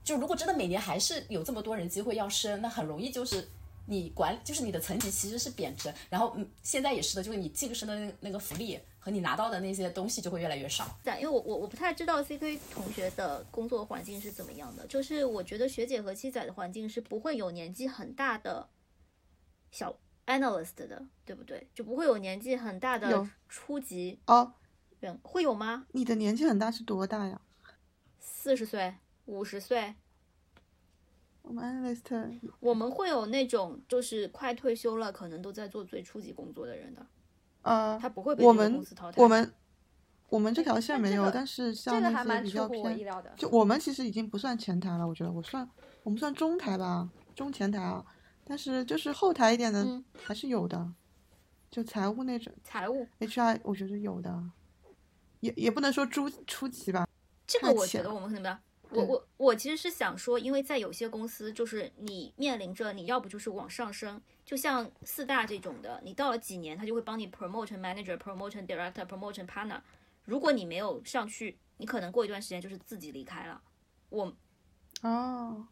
就如果真的每年还是有这么多人机会要升，那很容易就是。你管就是你的层级其实是贬值，然后嗯，现在也是的，就是你晋升的那个那个福利和你拿到的那些东西就会越来越少。对，因为我我我不太知道 CK 同学的工作环境是怎么样的，就是我觉得学姐和七仔的环境是不会有年纪很大的小 analyst 的，对不对？就不会有年纪很大的初级哦，员，会有吗？你的年纪很大是多大呀？四十岁、五十岁，我们 analyst 我们会有那种就是快退休了，可能都在做最初级工作的人的，呃，他不会被我们公司淘汰。我们我们这条线没有，但这个但是像那些比较偏。就我们其实已经不算前台了，我觉得我算我们算中台吧，中前台啊，但是就是后台一点的嗯还是有的，就财务那种财务 HR 我觉得有的，也也不能说初初级吧，这个我觉得我们可能比较。我我我其实是想说，因为在有些公司，就是你面临着你要不就是往上升，就像四大这种的，你到了几年，他就会帮你 promotion manager、promotion director、promotion partner。如果你没有上去，你可能过一段时间就是自己离开了。我哦，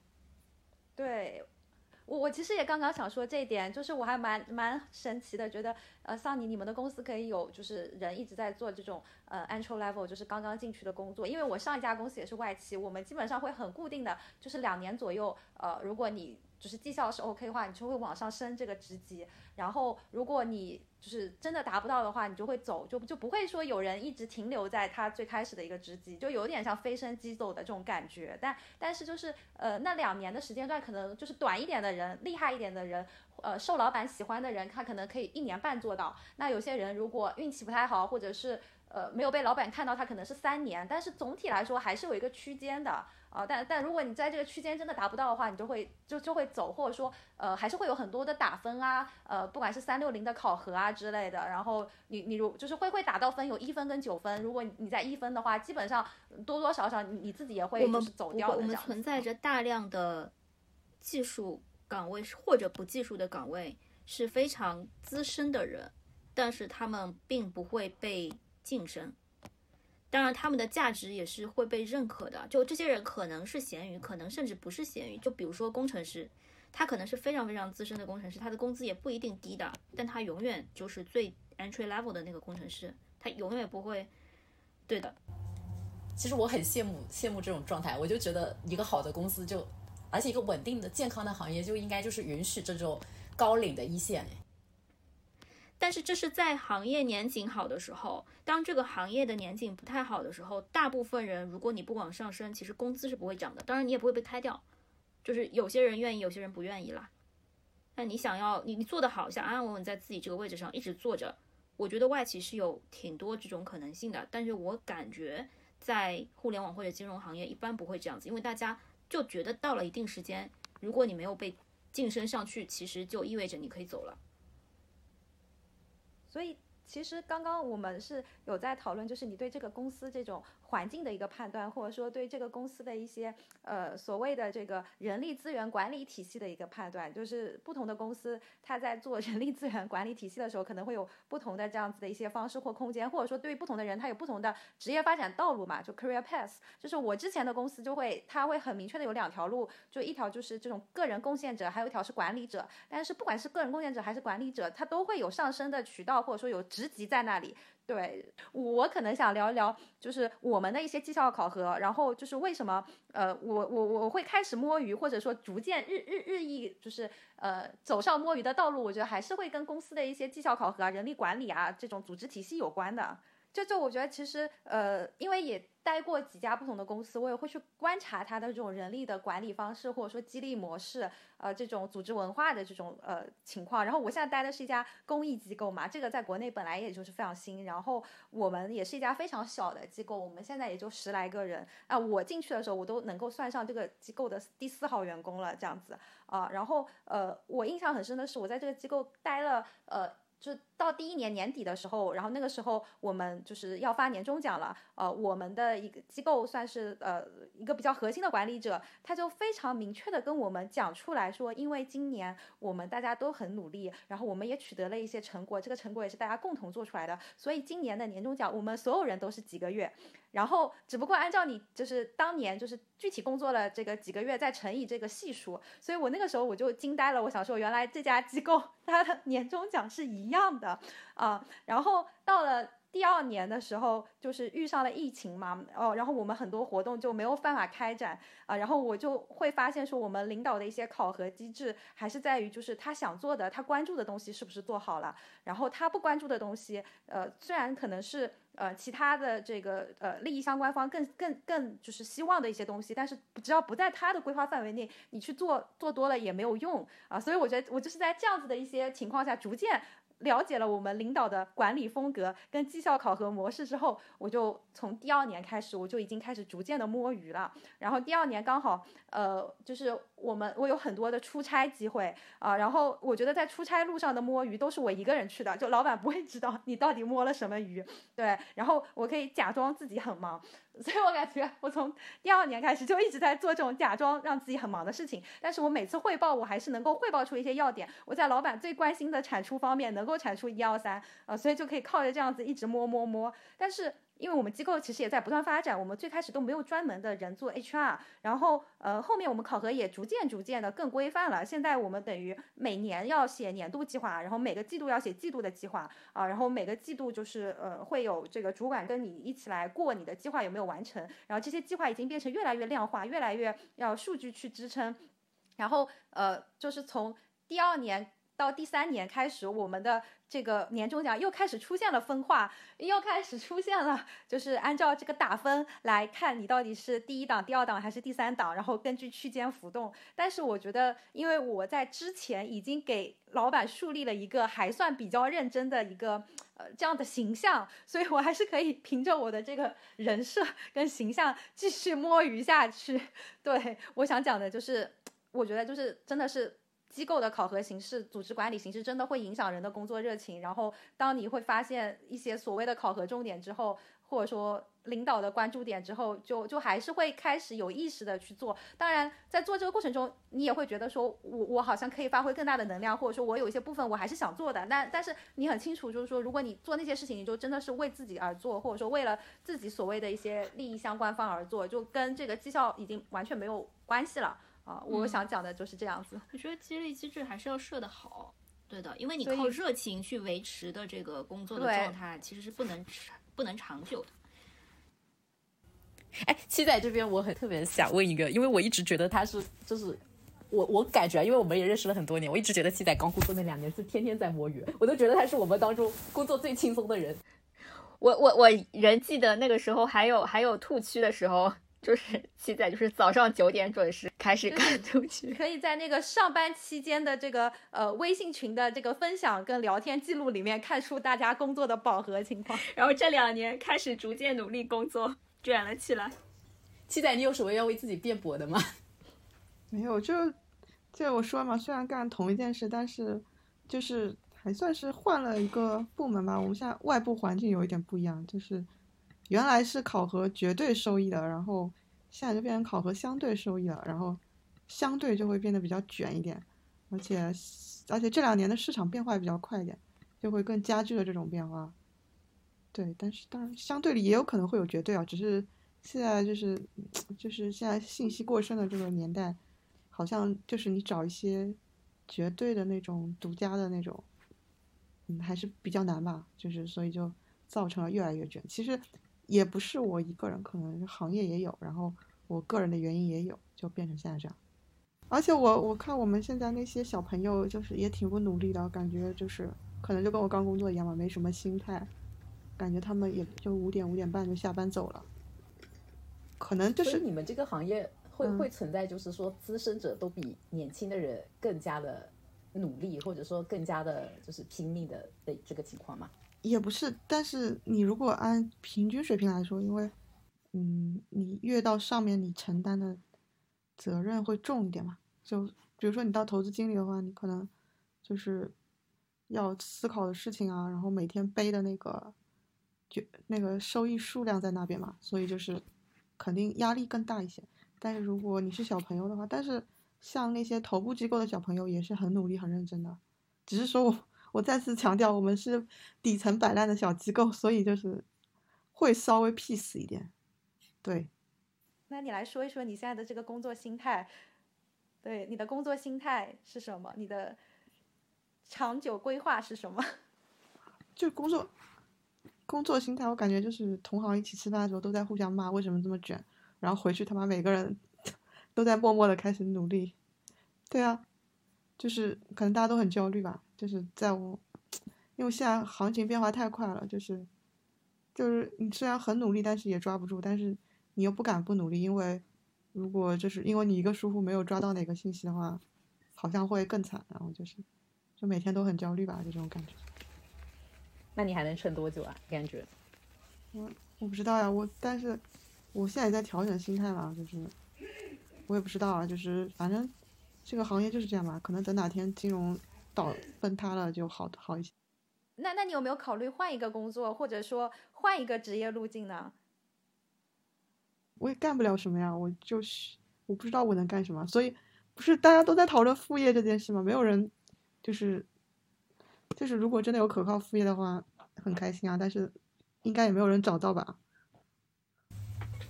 对，我我其实也刚刚想说这一点，就是我还蛮蛮神奇的，觉得呃，桑尼你们的公司可以有就是人一直在做这种呃 entry level，就是刚刚进去的工作。因为我上一家公司也是外企，我们基本上会很固定的，就是两年左右，呃，如果你就是绩效是 OK 的话，你就会往上升这个职级。然后如果你就是真的达不到的话，你就会走，就就不会说有人一直停留在他最开始的一个职级，就有点像飞升机走的这种感觉。但但是就是呃那两年的时间段，可能就是短一点的人，厉害一点的人，呃受老板喜欢的人，他可能可以一年半做到。那有些人如果运气不太好，或者是呃没有被老板看到，他可能是三年。但是总体来说还是有一个区间的。啊，但但如果你在这个区间真的达不到的话，你就会就就会走，或者说呃还是会有很多的打分啊，呃不管是三六零的考核啊之类的，然后你你如就是会会打到分，有一分跟九分，如果你在一分的话，基本上多多少少你你自己也会就是走掉的我们存在着大量的技术岗位或者不技术的岗位是非常资深的人，但是他们并不会被晋升。当然，他们的价值也是会被认可的。就这些人可能是咸鱼，可能甚至不是咸鱼。就比如说工程师，他可能是非常非常资深的工程师，他的工资也不一定低的，但他永远就是最 entry level 的那个工程师，他永远不会。对的。其实我很羡慕羡慕这种状态，我就觉得一个好的公司就，而且一个稳定的健康的行业就应该就是允许这种高领的一线。但是这是在行业年景好的时候，当这个行业的年景不太好的时候，大部分人如果你不往上升，其实工资是不会涨的。当然你也不会被开掉，就是有些人愿意，有些人不愿意啦。那你想要你你做得好，想安安稳稳在自己这个位置上一直坐着，我觉得外企是有挺多这种可能性的。但是我感觉在互联网或者金融行业一般不会这样子，因为大家就觉得到了一定时间，如果你没有被晋升上去，其实就意味着你可以走了。所以，其实刚刚我们是有在讨论，就是你对这个公司这种。环境的一个判断，或者说对这个公司的一些呃所谓的这个人力资源管理体系的一个判断，就是不同的公司它在做人力资源管理体系的时候，可能会有不同的这样子的一些方式或空间，或者说对于不同的人，他有不同的职业发展道路嘛，就 career path。就是我之前的公司就会，它会很明确的有两条路，就一条就是这种个人贡献者，还有一条是管理者。但是不管是个人贡献者还是管理者，他都会有上升的渠道，或者说有职级在那里。对我可能想聊一聊，就是我们的一些绩效考核，然后就是为什么呃，我我我会开始摸鱼，或者说逐渐日日日益就是呃走上摸鱼的道路，我觉得还是会跟公司的一些绩效考核啊、人力管理啊这种组织体系有关的。就就我觉得其实呃，因为也。待过几家不同的公司，我也会去观察他的这种人力的管理方式，或者说激励模式，呃，这种组织文化的这种呃情况。然后我现在待的是一家公益机构嘛，这个在国内本来也就是非常新。然后我们也是一家非常小的机构，我们现在也就十来个人啊。我进去的时候，我都能够算上这个机构的第四号员工了，这样子啊。然后呃，我印象很深的是，我在这个机构待了呃。就到第一年年底的时候，然后那个时候我们就是要发年终奖了。呃，我们的一个机构算是呃一个比较核心的管理者，他就非常明确的跟我们讲出来说，因为今年我们大家都很努力，然后我们也取得了一些成果，这个成果也是大家共同做出来的，所以今年的年终奖我们所有人都是几个月。然后，只不过按照你就是当年就是具体工作了这个几个月再乘以这个系数，所以我那个时候我就惊呆了。我想说，原来这家机构 它的年终奖是一样的啊。然后到了。第二年的时候，就是遇上了疫情嘛，哦，然后我们很多活动就没有办法开展啊，然后我就会发现说，我们领导的一些考核机制还是在于，就是他想做的，他关注的东西是不是做好了，然后他不关注的东西，呃，虽然可能是呃其他的这个呃利益相关方更更更就是希望的一些东西，但是只要不在他的规划范围内，你去做做多了也没有用啊，所以我觉得我就是在这样子的一些情况下逐渐。了解了我们领导的管理风格跟绩效考核模式之后，我就从第二年开始，我就已经开始逐渐的摸鱼了。然后第二年刚好，呃，就是我们我有很多的出差机会啊，然后我觉得在出差路上的摸鱼都是我一个人去的，就老板不会知道你到底摸了什么鱼，对，然后我可以假装自己很忙。所以我感觉我从第二年开始就一直在做这种假装让自己很忙的事情，但是我每次汇报我还是能够汇报出一些要点。我在老板最关心的产出方面能够产出一二三，呃，所以就可以靠着这样子一直摸摸摸。但是因为我们机构其实也在不断发展，我们最开始都没有专门的人做 HR，然后呃后面我们考核也逐渐逐渐的更规范了。现在我们等于每年要写年度计划，然后每个季度要写季度的计划啊，然后每个季度就是呃会有这个主管跟你一起来过你的计划有没有完成，然后这些计划已经变成越来越量化，越来越要数据去支撑，然后呃就是从第二年。到第三年开始，我们的这个年终奖又开始出现了分化，又开始出现了，就是按照这个打分来看你到底是第一档、第二档还是第三档，然后根据区间浮动。但是我觉得，因为我在之前已经给老板树立了一个还算比较认真的一个呃这样的形象，所以我还是可以凭着我的这个人设跟形象继续摸鱼下去。对我想讲的就是，我觉得就是真的是。机构的考核形式、组织管理形式真的会影响人的工作热情。然后，当你会发现一些所谓的考核重点之后，或者说领导的关注点之后，就就还是会开始有意识的去做。当然，在做这个过程中，你也会觉得说，我我好像可以发挥更大的能量，或者说我有一些部分我还是想做的。但但是你很清楚，就是说，如果你做那些事情，你就真的是为自己而做，或者说为了自己所谓的一些利益相关方而做，就跟这个绩效已经完全没有关系了。啊，我想讲的就是这样子。我觉得激励机制还是要设的好，对的，因为你靠热情去维持的这个工作的状态，其实是不能不能长久的。哎，七仔这边我很特别想问一个，因为我一直觉得他是，就是我我感觉，因为我们也认识了很多年，我一直觉得七仔刚工作那两年是天天在摸鱼，我都觉得他是我们当中工作最轻松的人。我我我仍记得那个时候还有还有兔区的时候。就是七仔，就是早上九点准时开始赶出去，可以在那个上班期间的这个呃微信群的这个分享跟聊天记录里面看出大家工作的饱和情况。然后这两年开始逐渐努力工作，卷了起来。七仔，你有什么要为自己辩驳的吗？没有，就就我说嘛，虽然干同一件事，但是就是还算是换了一个部门吧。我们现在外部环境有一点不一样，就是。原来是考核绝对收益的，然后现在就变成考核相对收益了，然后相对就会变得比较卷一点，而且而且这两年的市场变化也比较快一点，就会更加剧了这种变化。对，但是当然相对里也有可能会有绝对啊，只是现在就是就是现在信息过剩的这个年代，好像就是你找一些绝对的那种独家的那种，嗯，还是比较难吧，就是所以就造成了越来越卷。其实。也不是我一个人，可能行业也有，然后我个人的原因也有，就变成现在这样。而且我我看我们现在那些小朋友，就是也挺不努力的，感觉就是可能就跟我刚工作一样嘛，没什么心态，感觉他们也就五点五点半就下班走了。可能就是你们这个行业会会存在，就是说资深者都比年轻的人更加的努力，或者说更加的就是拼命的的这个情况吗？也不是，但是你如果按平均水平来说，因为，嗯，你越到上面，你承担的责任会重一点嘛。就比如说你到投资经理的话，你可能就是要思考的事情啊，然后每天背的那个就那个收益数量在那边嘛，所以就是肯定压力更大一些。但是如果你是小朋友的话，但是像那些头部机构的小朋友也是很努力、很认真的，只是说我。我再次强调，我们是底层摆烂的小机构，所以就是会稍微 peace 一点。对，那你来说一说你现在的这个工作心态，对你的工作心态是什么？你的长久规划是什么？就工作工作心态，我感觉就是同行一起吃饭的时候都在互相骂为什么这么卷，然后回去他妈每个人 都在默默的开始努力。对啊，就是可能大家都很焦虑吧。就是在我，因为现在行情变化太快了，就是，就是你虽然很努力，但是也抓不住，但是你又不敢不努力，因为如果就是因为你一个疏忽没有抓到哪个信息的话，好像会更惨，然后就是，就每天都很焦虑吧，就这种感觉。那你还能撑多久啊？感觉？我我不知道呀，我但是我现在也在调整心态嘛，就是我也不知道啊，就是反正这个行业就是这样吧，可能等哪天金融。倒崩塌了就好好一些。那那你有没有考虑换一个工作，或者说换一个职业路径呢？我也干不了什么呀，我就是我不知道我能干什么，所以不是大家都在讨论副业这件事吗？没有人就是就是如果真的有可靠副业的话，很开心啊。但是应该也没有人找到吧？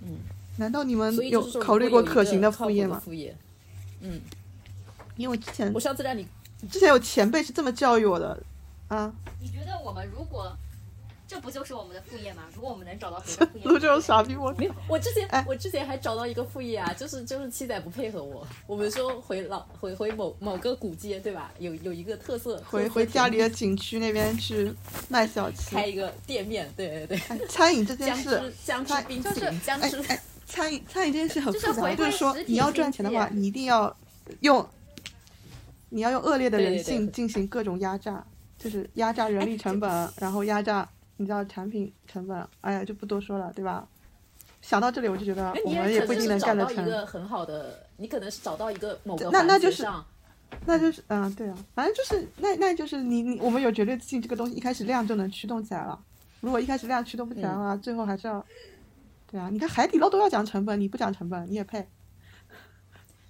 嗯难道你们有考虑过可行的副业吗？副业，嗯，因为我之前我上次让你之前有前辈是这么教育我的啊，你觉得我们如果这不就是我们的副业吗？如果我们能找到别的副业，录这种傻逼我没有，我之前、哎我之前还找到一个副业啊，就是就是七仔不配合我，我们说回老回回某某个古街对吧？有有一个特色，回回家里的景区那边去卖小吃。开一个店面，对对对，哎，餐饮这件事汁，姜汁它冰淇淋，姜汁。哎哎，餐饮餐饮这件事很就是复杂，就是说你要赚钱的话，你一定要用，你要用恶劣的人性进行各种压榨，就是压榨人力成本，然后压榨你知道产品成本，哎呀就不多说了，对吧？想到这里我就觉得哎，我们也不一定能干得成，到一个很好的，你可能是找到一个某个那那就是那就是嗯对啊，反正就是那那就是你你我们有绝对自信，这个东西一开始量就能驱动起来了。如果一开始量驱动不起来的嗯话，最后还是要，对啊，你看海底捞都要讲成本，你不讲成本你也配？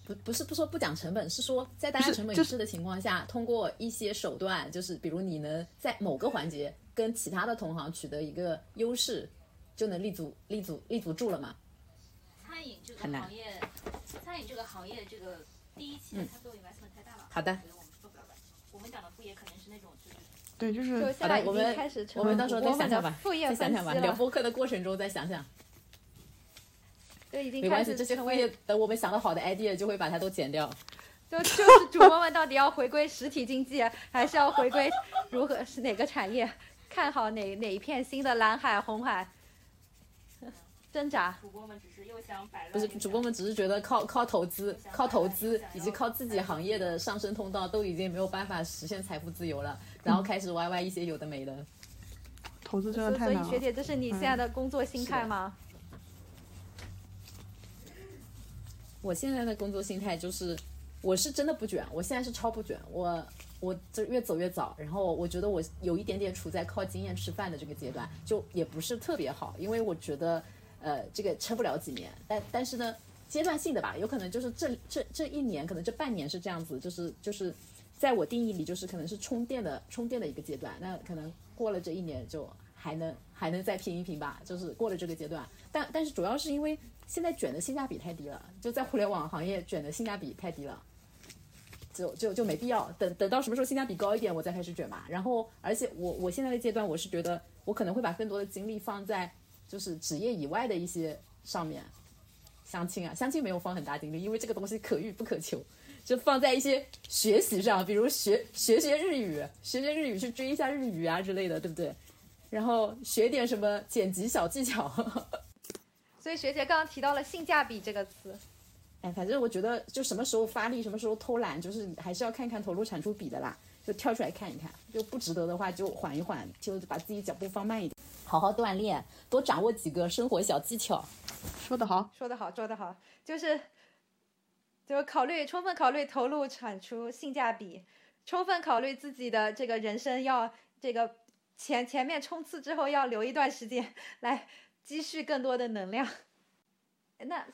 不不是不说不讲成本，是说在大家成本一致的情况下，通过一些手段，就是比如你能在某个环节跟其他的同行取得一个优势，就能立足立足立足住了嘛。餐饮这个行业，餐饮这个行业这个第一期的 capital investment 太大了，好的我觉得我们做不了的。我们讲的副业可能是那种就是对，就就是我们开始成我们到时候再想想吧，副业再想想吧，聊播客的过程中再想想，就已经没关系，开始这些成为副业等我们想到好的 idea 就会把它都剪掉。就就是主播们到底要回归实体经济，还是要回归如何是哪个产业？看好哪哪一片新的蓝海红海？挣扎。主播们只是又想摆烂，不是主播们只是觉得靠靠投资、靠投资以及靠自己行业的上升通道都已经没有办法实现财富自由了，然后开始 YY 一些有的没的。投资真的太难了。所以学姐，这是你现在的工作心态吗？我现在的工作心态就是，我是真的不卷，我现在是超不卷，我我就越走越早，然后我觉得我有一点点处在靠经验吃饭的这个阶段，就也不是特别好，因为我觉得呃这个撑不了几年，但但是呢阶段性的吧，有可能就是这这这一年，可能这半年是这样子，就是就是在我定义里就是可能是充电的充电的一个阶段，那可能过了这一年就还能还能再拼一拼吧，就是过了这个阶段，但但是主要是因为。现在卷的性价比太低了，就在互联网行业卷的性价比太低了，就就就没必要。等等到什么时候性价比高一点，我再开始卷嘛。然后，而且我我现在的阶段，我是觉得我可能会把更多的精力放在就是职业以外的一些上面，相亲啊，相亲没有放很大精力，因为这个东西可遇不可求，就放在一些学习上，比如学学学日语，学学日语去追一下日语啊之类的，对不对？然后学点什么剪辑小技巧。所以学姐刚刚提到了性价比这个词，哎，反正我觉得就什么时候发力，什么时候偷懒，就是还是要看看投入产出比的啦，就跳出来看一看，就不值得的话就缓一缓，就把自己脚步放慢一点，好好锻炼，多掌握几个生活小技巧。说得好，说得好，说得好，就是就是考虑充分考虑投入产出性价比，充分考虑自己的这个人生要这个前前面冲刺之后要留一段时间 来积蓄更多的能量。那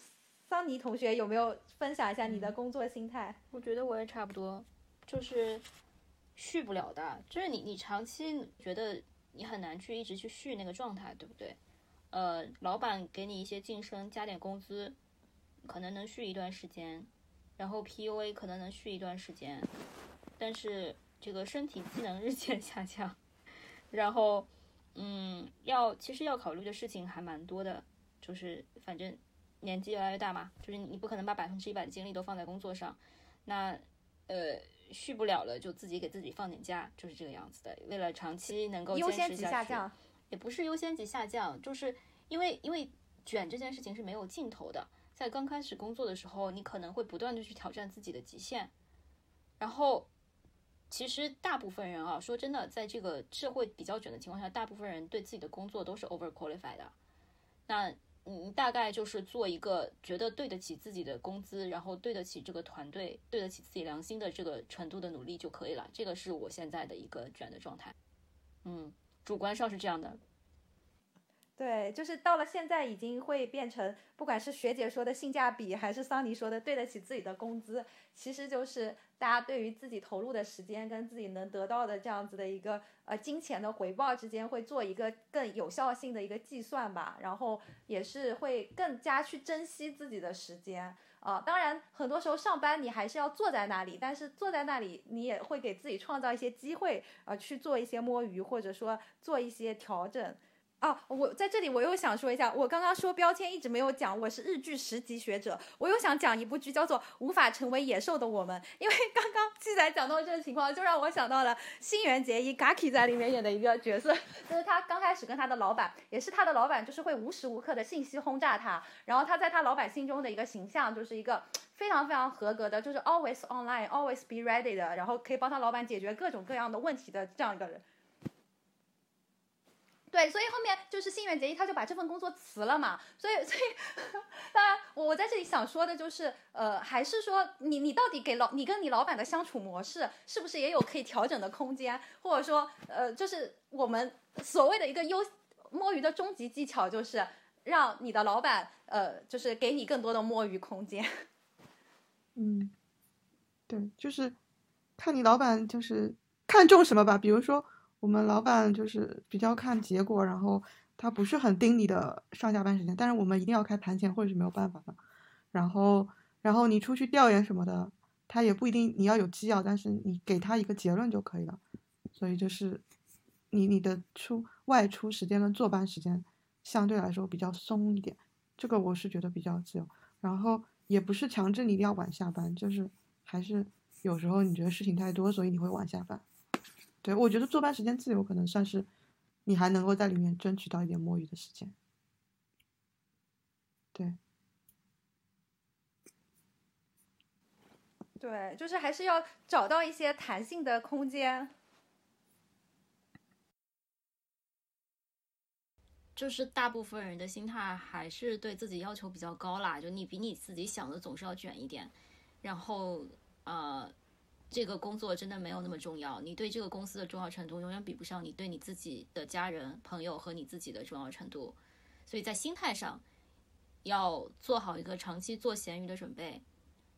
桑尼同学有没有分享一下你的工作心态？我觉得我也差不多，就是续不了的，就是你你长期觉得你很难去一直去续那个状态，对不对？呃，老板给你一些晋升，加点工资，可能能续一段时间，然后 PUA 可能能续一段时间，但是这个身体机能日渐下降，然后嗯，要其实要考虑的事情还蛮多的，就是反正年纪越来越大嘛，就是你不可能把百分之一百的精力都放在工作上，那呃续不了了就自己给自己放点假，就是这个样子的。为了长期能够优先级下降，也不是优先级下降，就是因为因为卷这件事情是没有尽头的，在刚开始工作的时候，你可能会不断的去挑战自己的极限，然后。其实大部分人啊，说真的，在这个社会比较卷的情况下，大部分人对自己的工作都是 over qualified 的。那你大概就是做一个觉得对得起自己的工资，然后对得起这个团队，对得起自己良心的这个程度的努力就可以了。这个是我现在的一个卷的状态。嗯，主观上是这样的。对，就是到了现在已经会变成，不管是学姐说的性价比，还是桑尼说的对得起自己的工资，其实就是大家对于自己投入的时间跟自己能得到的这样子的一个呃金钱的回报之间会做一个更有效性的一个计算吧，然后也是会更加去珍惜自己的时间啊。当然，很多时候上班你还是要坐在那里，但是坐在那里你也会给自己创造一些机会，啊，去做一些摸鱼或者说做一些调整。啊，我在这里我又想说一下，我刚刚说标签一直没有讲，我是日剧十级学者，我又想讲一部剧叫做《无法成为野兽的我们》，因为 刚刚七仔讲到这个情况，就让我想到了新垣结衣 Gaki 在里面演的一个角色，就是他刚开始跟他的老板，也是他的老板，就是会无时无刻的信息轰炸他，然后他在他老板心中的一个形象就是一个非常非常合格的，就是 always online，always be ready 的，然后可以帮他老板解决各种各样的问题的这样一个人。对，所以后面就是新垣结衣，他就把这份工作辞了嘛。所以，所以，当然，我我在这里想说的就是，呃，还是说你你到底给老你跟你老板的相处模式，是不是也有可以调整的空间？或者说，呃，就是我们所谓的一个优摸鱼的终极技巧，就是让你的老板，呃，就是给你更多的摸鱼空间。嗯，对，就是看你老板就是看重什么吧，比如说。我们老板就是比较看结果，然后他不是很盯你的上下班时间，但是我们一定要开盘前，或者是没有办法的。然后，然后你出去调研什么的，他也不一定你要有纪要，但是你给他一个结论就可以了。所以就是你你的出外出时间跟坐班时间相对来说比较松一点，这个我是觉得比较自由。然后也不是强制你一定要晚下班，就是还是有时候你觉得事情太多，所以你会晚下班。对，我觉得坐班时间自由可能算是，你还能够在里面争取到一点摸鱼的时间。对，对，就是还是要找到一些弹性的空间。就是大部分人的心态还是对自己要求比较高啦，就你比你自己想的总是要卷一点，然后呃。这个工作真的没有那么重要，你对这个公司的重要程度永远比不上你对你自己的家人、朋友和你自己的重要程度，所以在心态上要做好一个长期做咸鱼的准备，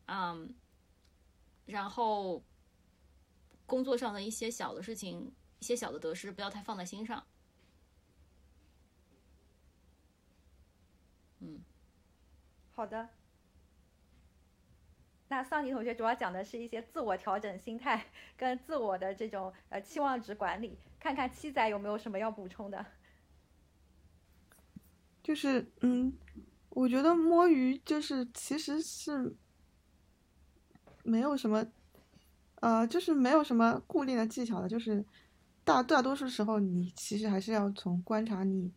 嗯，然后工作上的一些小的事情、一些小的得失不要太放在心上，嗯，好的。那桑尼同学主要讲的是一些自我调整心态跟自我的这种呃期望值管理，看看七仔有没有什么要补充的。就是嗯，我觉得摸鱼就是其实是没有什么，呃，就是没有什么固定的技巧的，就是大大多数时候你其实还是要从观察你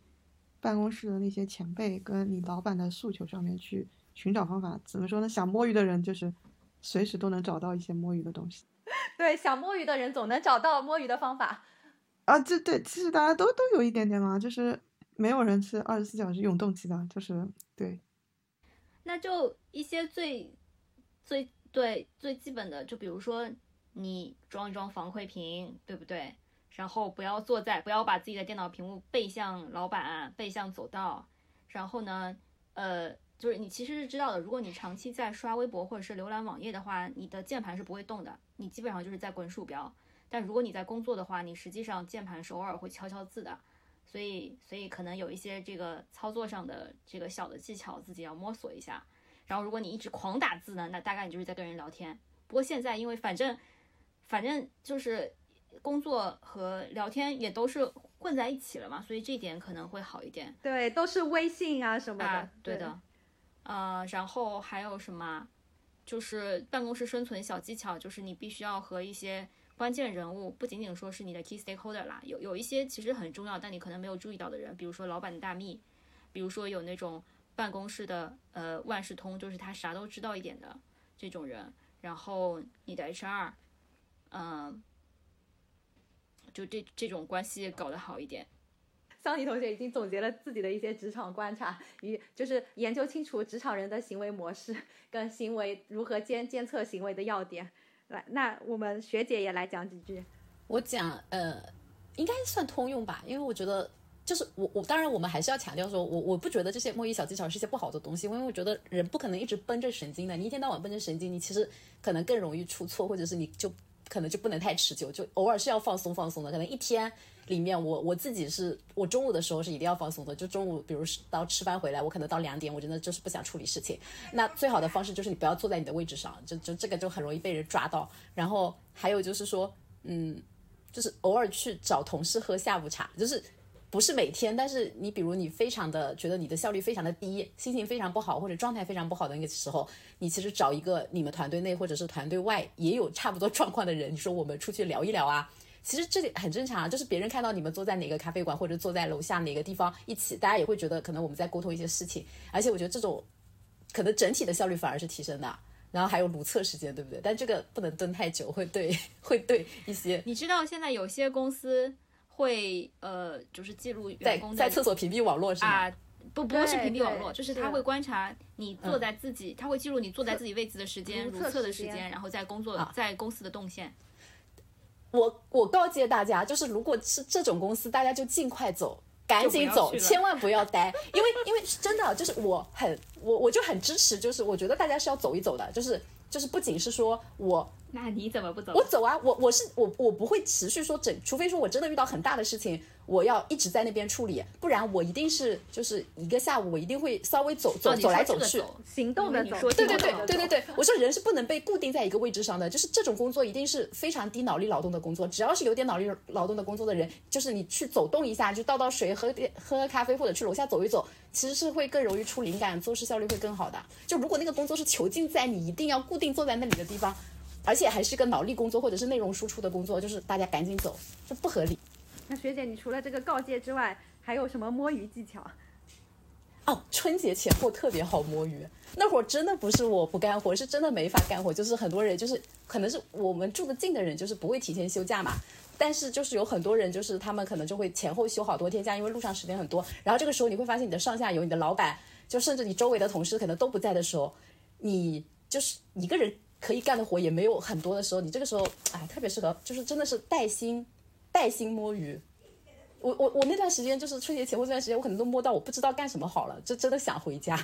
办公室的那些前辈跟你老板的诉求上面去。寻找方法怎么说呢？想摸鱼的人就是随时都能找到一些摸鱼的东西。对，想摸鱼的人总能找到摸鱼的方法。啊，这对，其实大家都都有一点点嘛，就是没有人是二十四小时永动机的，就是对。那就一些最最对最基本的，就比如说你装一装防窥屏，对不对？然后不要坐在，不要把自己的电脑屏幕背向老板，背向走道。然后呢，呃。就是你其实是知道的，如果你长期在刷微博或者是浏览网页的话，你的键盘是不会动的，你基本上就是在滚鼠标。但如果你在工作的话，你实际上键盘是偶尔会敲敲字的，所以所以可能有一些这个操作上的这个小的技巧自己要摸索一下。然后如果你一直狂打字呢，那大概你就是在跟人聊天。不过现在因为反正反正就是工作和聊天也都是混在一起了嘛，所以这点可能会好一点。对，都是微信啊什么的。对的。呃，然后还有什么？就是办公室生存小技巧，就是你必须要和一些关键人物，不仅仅说是你的 key stakeholder 啦，有有一些其实很重要，但你可能没有注意到的人，比如说老板的大秘，比如说有那种办公室的呃万事通，就是他啥都知道一点的这种人，然后你的 HR，嗯，就这这种关系搞得好一点。桑尼同学已经总结了自己的一些职场观察，与就是研究清楚职场人的行为模式跟行为如何监监测行为的要点。来，那我们学姐也来讲几句。我讲，呃，应该算通用吧，因为我觉得。就是我我当然我们还是要强调说，我我不觉得这些摸鱼小技巧是一些不好的东西，因为我觉得人不可能一直绷着神经的，你一天到晚绷着神经，你其实可能更容易出错，或者是你就可能就不能太持久，就偶尔是要放松放松的，可能一天。里面我我自己是我中午的时候是一定要放松的，就中午，比如到吃饭回来，我可能到两点，我真的就是不想处理事情。那最好的方式就是你不要坐在你的位置上，就就这个就很容易被人抓到。然后还有就是说，嗯，就是偶尔去找同事喝下午茶，就是不是每天，但是你比如你非常的觉得你的效率非常的低，心情非常不好或者状态非常不好的那个时候，你其实找一个你们团队内或者是团队外也有差不多状况的人，你说我们出去聊一聊啊。其实这里很正常啊，就是别人看到你们坐在哪个咖啡馆或者坐在楼下哪个地方一起，大家也会觉得可能我们在沟通一些事情，而且我觉得这种可能整体的效率反而是提升的。然后还有如厕时间，对不对？但这个不能蹲太久，会对会对一些。你知道现在有些公司会呃，就是记录员工在厕所屏蔽网络是吗？不不是屏蔽网络，就是他会观察你坐在自己，他会记录你坐在自己位置的时间、如厕的时间，然后在工作在公司的动线。我我告诫大家，就是如果是这种公司，大家就尽快走，赶紧走，千万不要待，因为因为真的就是我很我我就很支持，就是我觉得大家是要走一走的，就是就是不仅是说我。那你怎么不走？我走啊，我我是我我不会持续说整，除非说我真的遇到很大的事情，我要一直在那边处理，不然我一定是就是一个下午，我一定会稍微走走走来走去，行动的走。对对对对对对，我说人是不能被固定在一个位置上的，就是这种工作一定是非常低脑力劳动的工作，只要是有点脑力劳动的工作的人，就是你去走动一下，就倒倒水，喝点喝喝咖啡，或者去楼下走一走，其实是会更容易出灵感，做事效率会更好的。就如果那个工作是囚禁在你一定要固定坐在那里的地方。而且还是个脑力工作或者是内容输出的工作，就是大家赶紧走，这不合理。那学姐，你除了这个告诫之外，还有什么摸鱼技巧？哦，春节前后特别好摸鱼，那会儿真的不是我不干活，是真的没法干活。就是很多人，就是可能是我们住的近的人，就是不会提前休假嘛。但是就是有很多人，就是他们可能就会前后休好多天假，因为路上时间很多。然后这个时候你会发现，你的上下游、你的老板，就甚至你周围的同事可能都不在的时候，你就是一个人。可以干的活也没有很多的时候，你这个时候，哎，特别适合，就是真的是带薪，带薪摸鱼。我我我那段时间就是春节前后这段时间，我可能都摸到我不知道干什么好了，就真的想回家。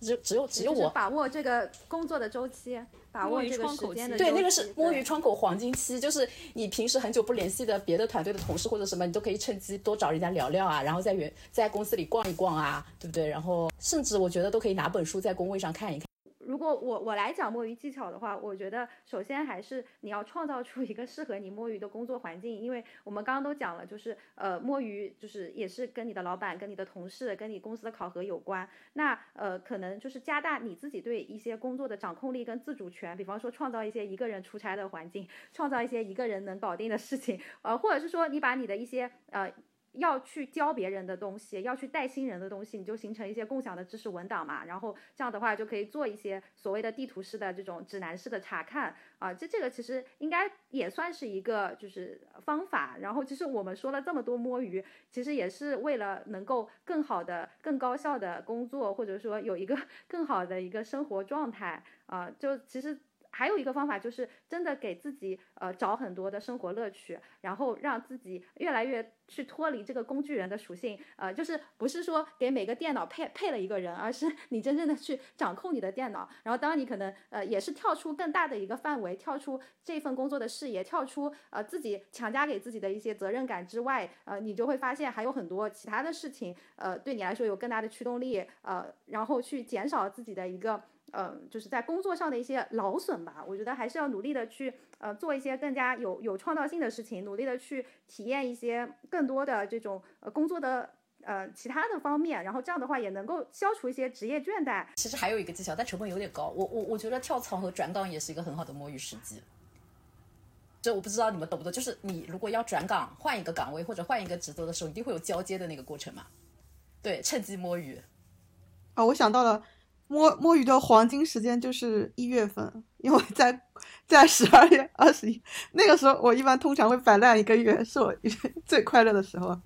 只只有只有我把握这个工作的周期，把握这个时间的对，那个是摸鱼窗口黄金期，就是你平时很久不联系的别的团队的同事或者什么，你都可以趁机多找人家聊聊啊，然后在原在公司里逛一逛啊，对不对？然后甚至我觉得都可以拿本书在工位上看一看。如果我我来讲摸鱼技巧的话，我觉得首先还是你要创造出一个适合你摸鱼的工作环境，因为我们刚刚都讲了，就是呃摸鱼就是也是跟你的老板、跟你的同事、跟你公司的考核有关。那呃可能就是加大你自己对一些工作的掌控力跟自主权，比方说创造一些一个人出差的环境，创造一些一个人能搞定的事情，呃或者是说你把你的一些呃。要去教别人的东西，要去带新人的东西，你就形成一些共享的知识文档嘛。然后这样的话就可以做一些所谓的地图式的这种指南式的查看啊。这这个其实应该也算是一个就是方法。然后其实我们说了这么多摸鱼，其实也是为了能够更好的、更高效的工作，或者说有一个 更好的一个生活状态啊。就其实。还有一个方法就是真的给自己呃找很多的生活乐趣，然后让自己越来越去脱离这个工具人的属性，呃，就是不是说给每个电脑配配了一个人，而是 你真正的去掌控你的电脑。然后当你可能呃也是跳出更大的一个范围，跳出这份工作的视野，跳出呃自己强加给自己的一些责任感之外，呃，你就会发现还有很多其他的事情，呃，对你来说有更大的驱动力，呃，然后去减少自己的一个。嗯，就是在工作上的一些劳损吧，我觉得还是要努力的去呃做一些更加有有创造性的事情，努力的去体验一些更多的这种呃工作的呃其他的方面，然后这样的话也能够消除一些职业倦怠。其实还有一个技巧，但成本有点高。我我我觉得跳槽和转岗也是一个很好的摸鱼时机。这我不知道你们懂不懂？就是你如果要转岗换一个岗位或者换一个职责的时候，一定会有交接的那个过程嘛？对，趁机摸鱼。啊，我想到了。摸摸鱼的黄金时间就是一月份，因为在在十二月二十一那个时候，我一般通常会摆烂一个月，是我最快乐的时候。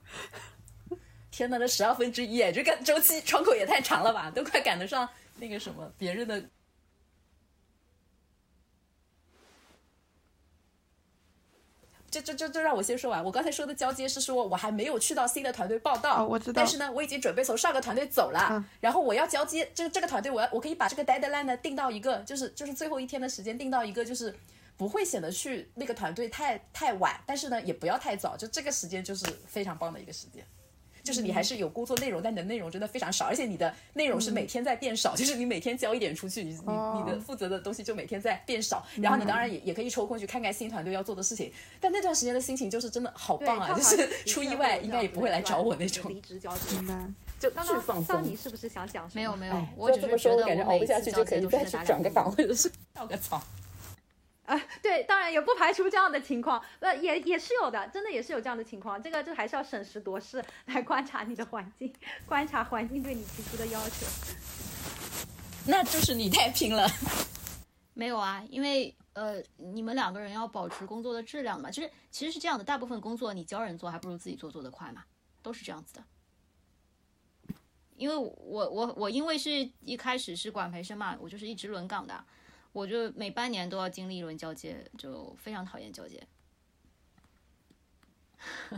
天呐，这十二分之一，这个周期窗口也太长了吧，都快赶得上那个什么别人的。就就就就让我先说完。我刚才说的交接是说我还没有去到新的团队报道，我知道。但是呢，我已经准备从上个团队走了，然后我要交接这个这个团队，我要我可以把这个 deadline 呢定到一个，就是就是最后一天的时间定到一个，就是不会显得去那个团队太太晚，但是呢也不要太早，就这个时间就是非常棒的一个时间。就是你还是有工作内容，但你的内容真的非常少，而且你的内容是每天在变少。就是你每天交一点出去，你你你的负责的东西就每天在变少。然后你当然也也可以抽空去看看新团队要做的事情。但那段时间的心情就是真的好棒啊！就是出意外应该也不会来找我那种。离职交接，就巨放松。你是不是想讲？没有没有，我只是觉得感觉熬不下去就可以再去转个岗或者是跳个槽。啊，对，当然也不排除这样的情况，呃，也也是有的，真的也是有这样的情况。这个就还是要审时度势来观察你的环境，观察环境对你提出的要求。那就是你太拼了。没有啊，因为呃，你们两个人要保持工作的质量嘛。就是其实是这样的，大部分工作你教人做还不如自己做做得快嘛，都是这样子的。因为我我我因为是一开始是管培生嘛，我就是一直轮岗的。我就每半年都要经历一轮交接，就非常讨厌交接。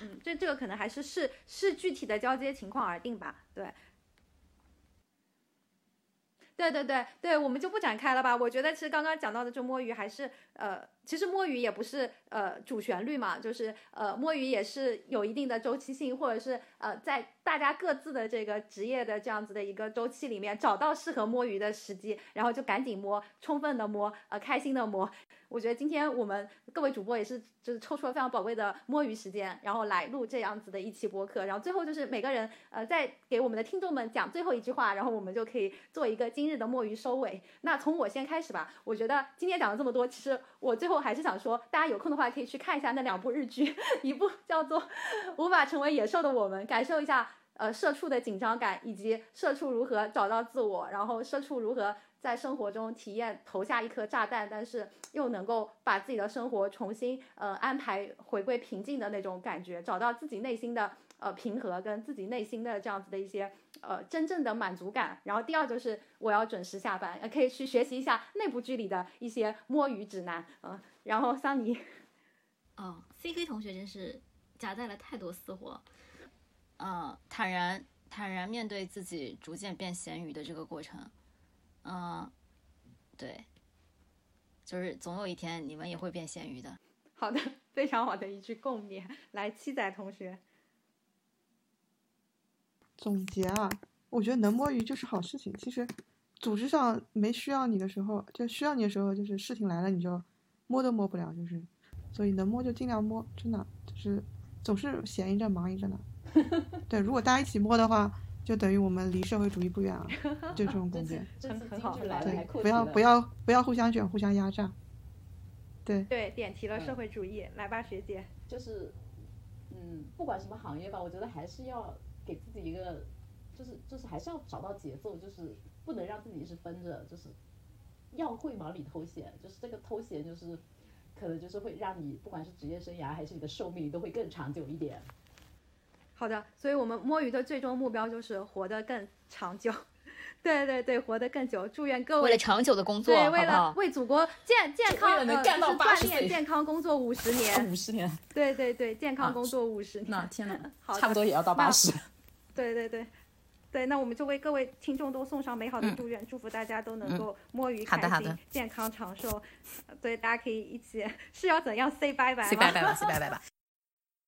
嗯，这这个可能还是视视具体的交接情况而定吧。对，对对对对，我们就不展开了吧。我觉得其实刚刚讲到的这摸鱼还是呃。其实摸鱼也不是呃主旋律嘛，就是呃摸鱼也是有一定的周期性，或者是呃在大家各自的这个职业的这样子的一个周期里面找到适合摸鱼的时机，然后就赶紧摸，充分的摸，呃开心的摸。我觉得今天我们各位主播也是就是抽出了非常宝贵的摸鱼时间，然后来录这样子的一期播客，然后最后就是每个人呃再给我们的听众们讲最后一句话，然后我们就可以做一个今日的摸鱼收尾。那从我先开始吧，我觉得今天讲了这么多，其实我最后。还是想说，大家有空的话可以去看一下那两部日剧，一部叫做《无法成为野兽的我们》，感受一下呃社畜的紧张感，以及社畜如何找到自我，然后社畜如何在生活中体验投下一颗炸弹，但是又能够把自己的生活重新呃安排回归平静的那种感觉，找到自己内心的呃平和跟自己内心的这样子的一些。呃，真正的满足感。然后第二就是我要准时下班，呃，可以去学习一下内部剧里的一些摸鱼指南。呃，然后桑尼，哦，C K 同学真是夹带了太多私货。嗯，坦然坦然面对自己逐渐变咸鱼的这个过程。嗯，对，就是总有一天你们也会变咸鱼的。好的，非常好的一句共勉。来，七仔同学。总结啊，我觉得能摸鱼就是好事情。其实，组织上没需要你的时候，就需要你的时候，就是事情来了你就摸都摸不了，就是，所以能摸就尽量摸，真的就是总是闲一阵忙一阵的。对，如果大家一起摸的话，就等于我们离社会主义不远了，就这种感觉。真很好，对，不要不要不要互相卷，互相压榨。对对，点题了社会主义，来吧，学姐。就是，嗯，不管什么行业吧，我觉得还是要。给自己一个，就是就是还是要找到节奏，就是不能让自己是分着，就是要会忙里偷闲，就是这个偷闲就是可能就是会让你不管是职业生涯还是你的寿命都会更长久一点。好的，所以我们摸鱼的最终目标就是活得更长久，对对对，活得更久。祝愿各位为了长久的工作，对，为了为祖国健健康能干到八十岁，健康工作五十年，五十年，对对对，健康工作五十年，那天呐，差不多也要到八十。对对对，对，那我们就为各位听众都送上美好的祝愿，祝福大家都能够摸鱼开心、健康长寿。对，大家可以一起是要怎样 say 拜拜？say 拜拜吧，say 拜拜吧。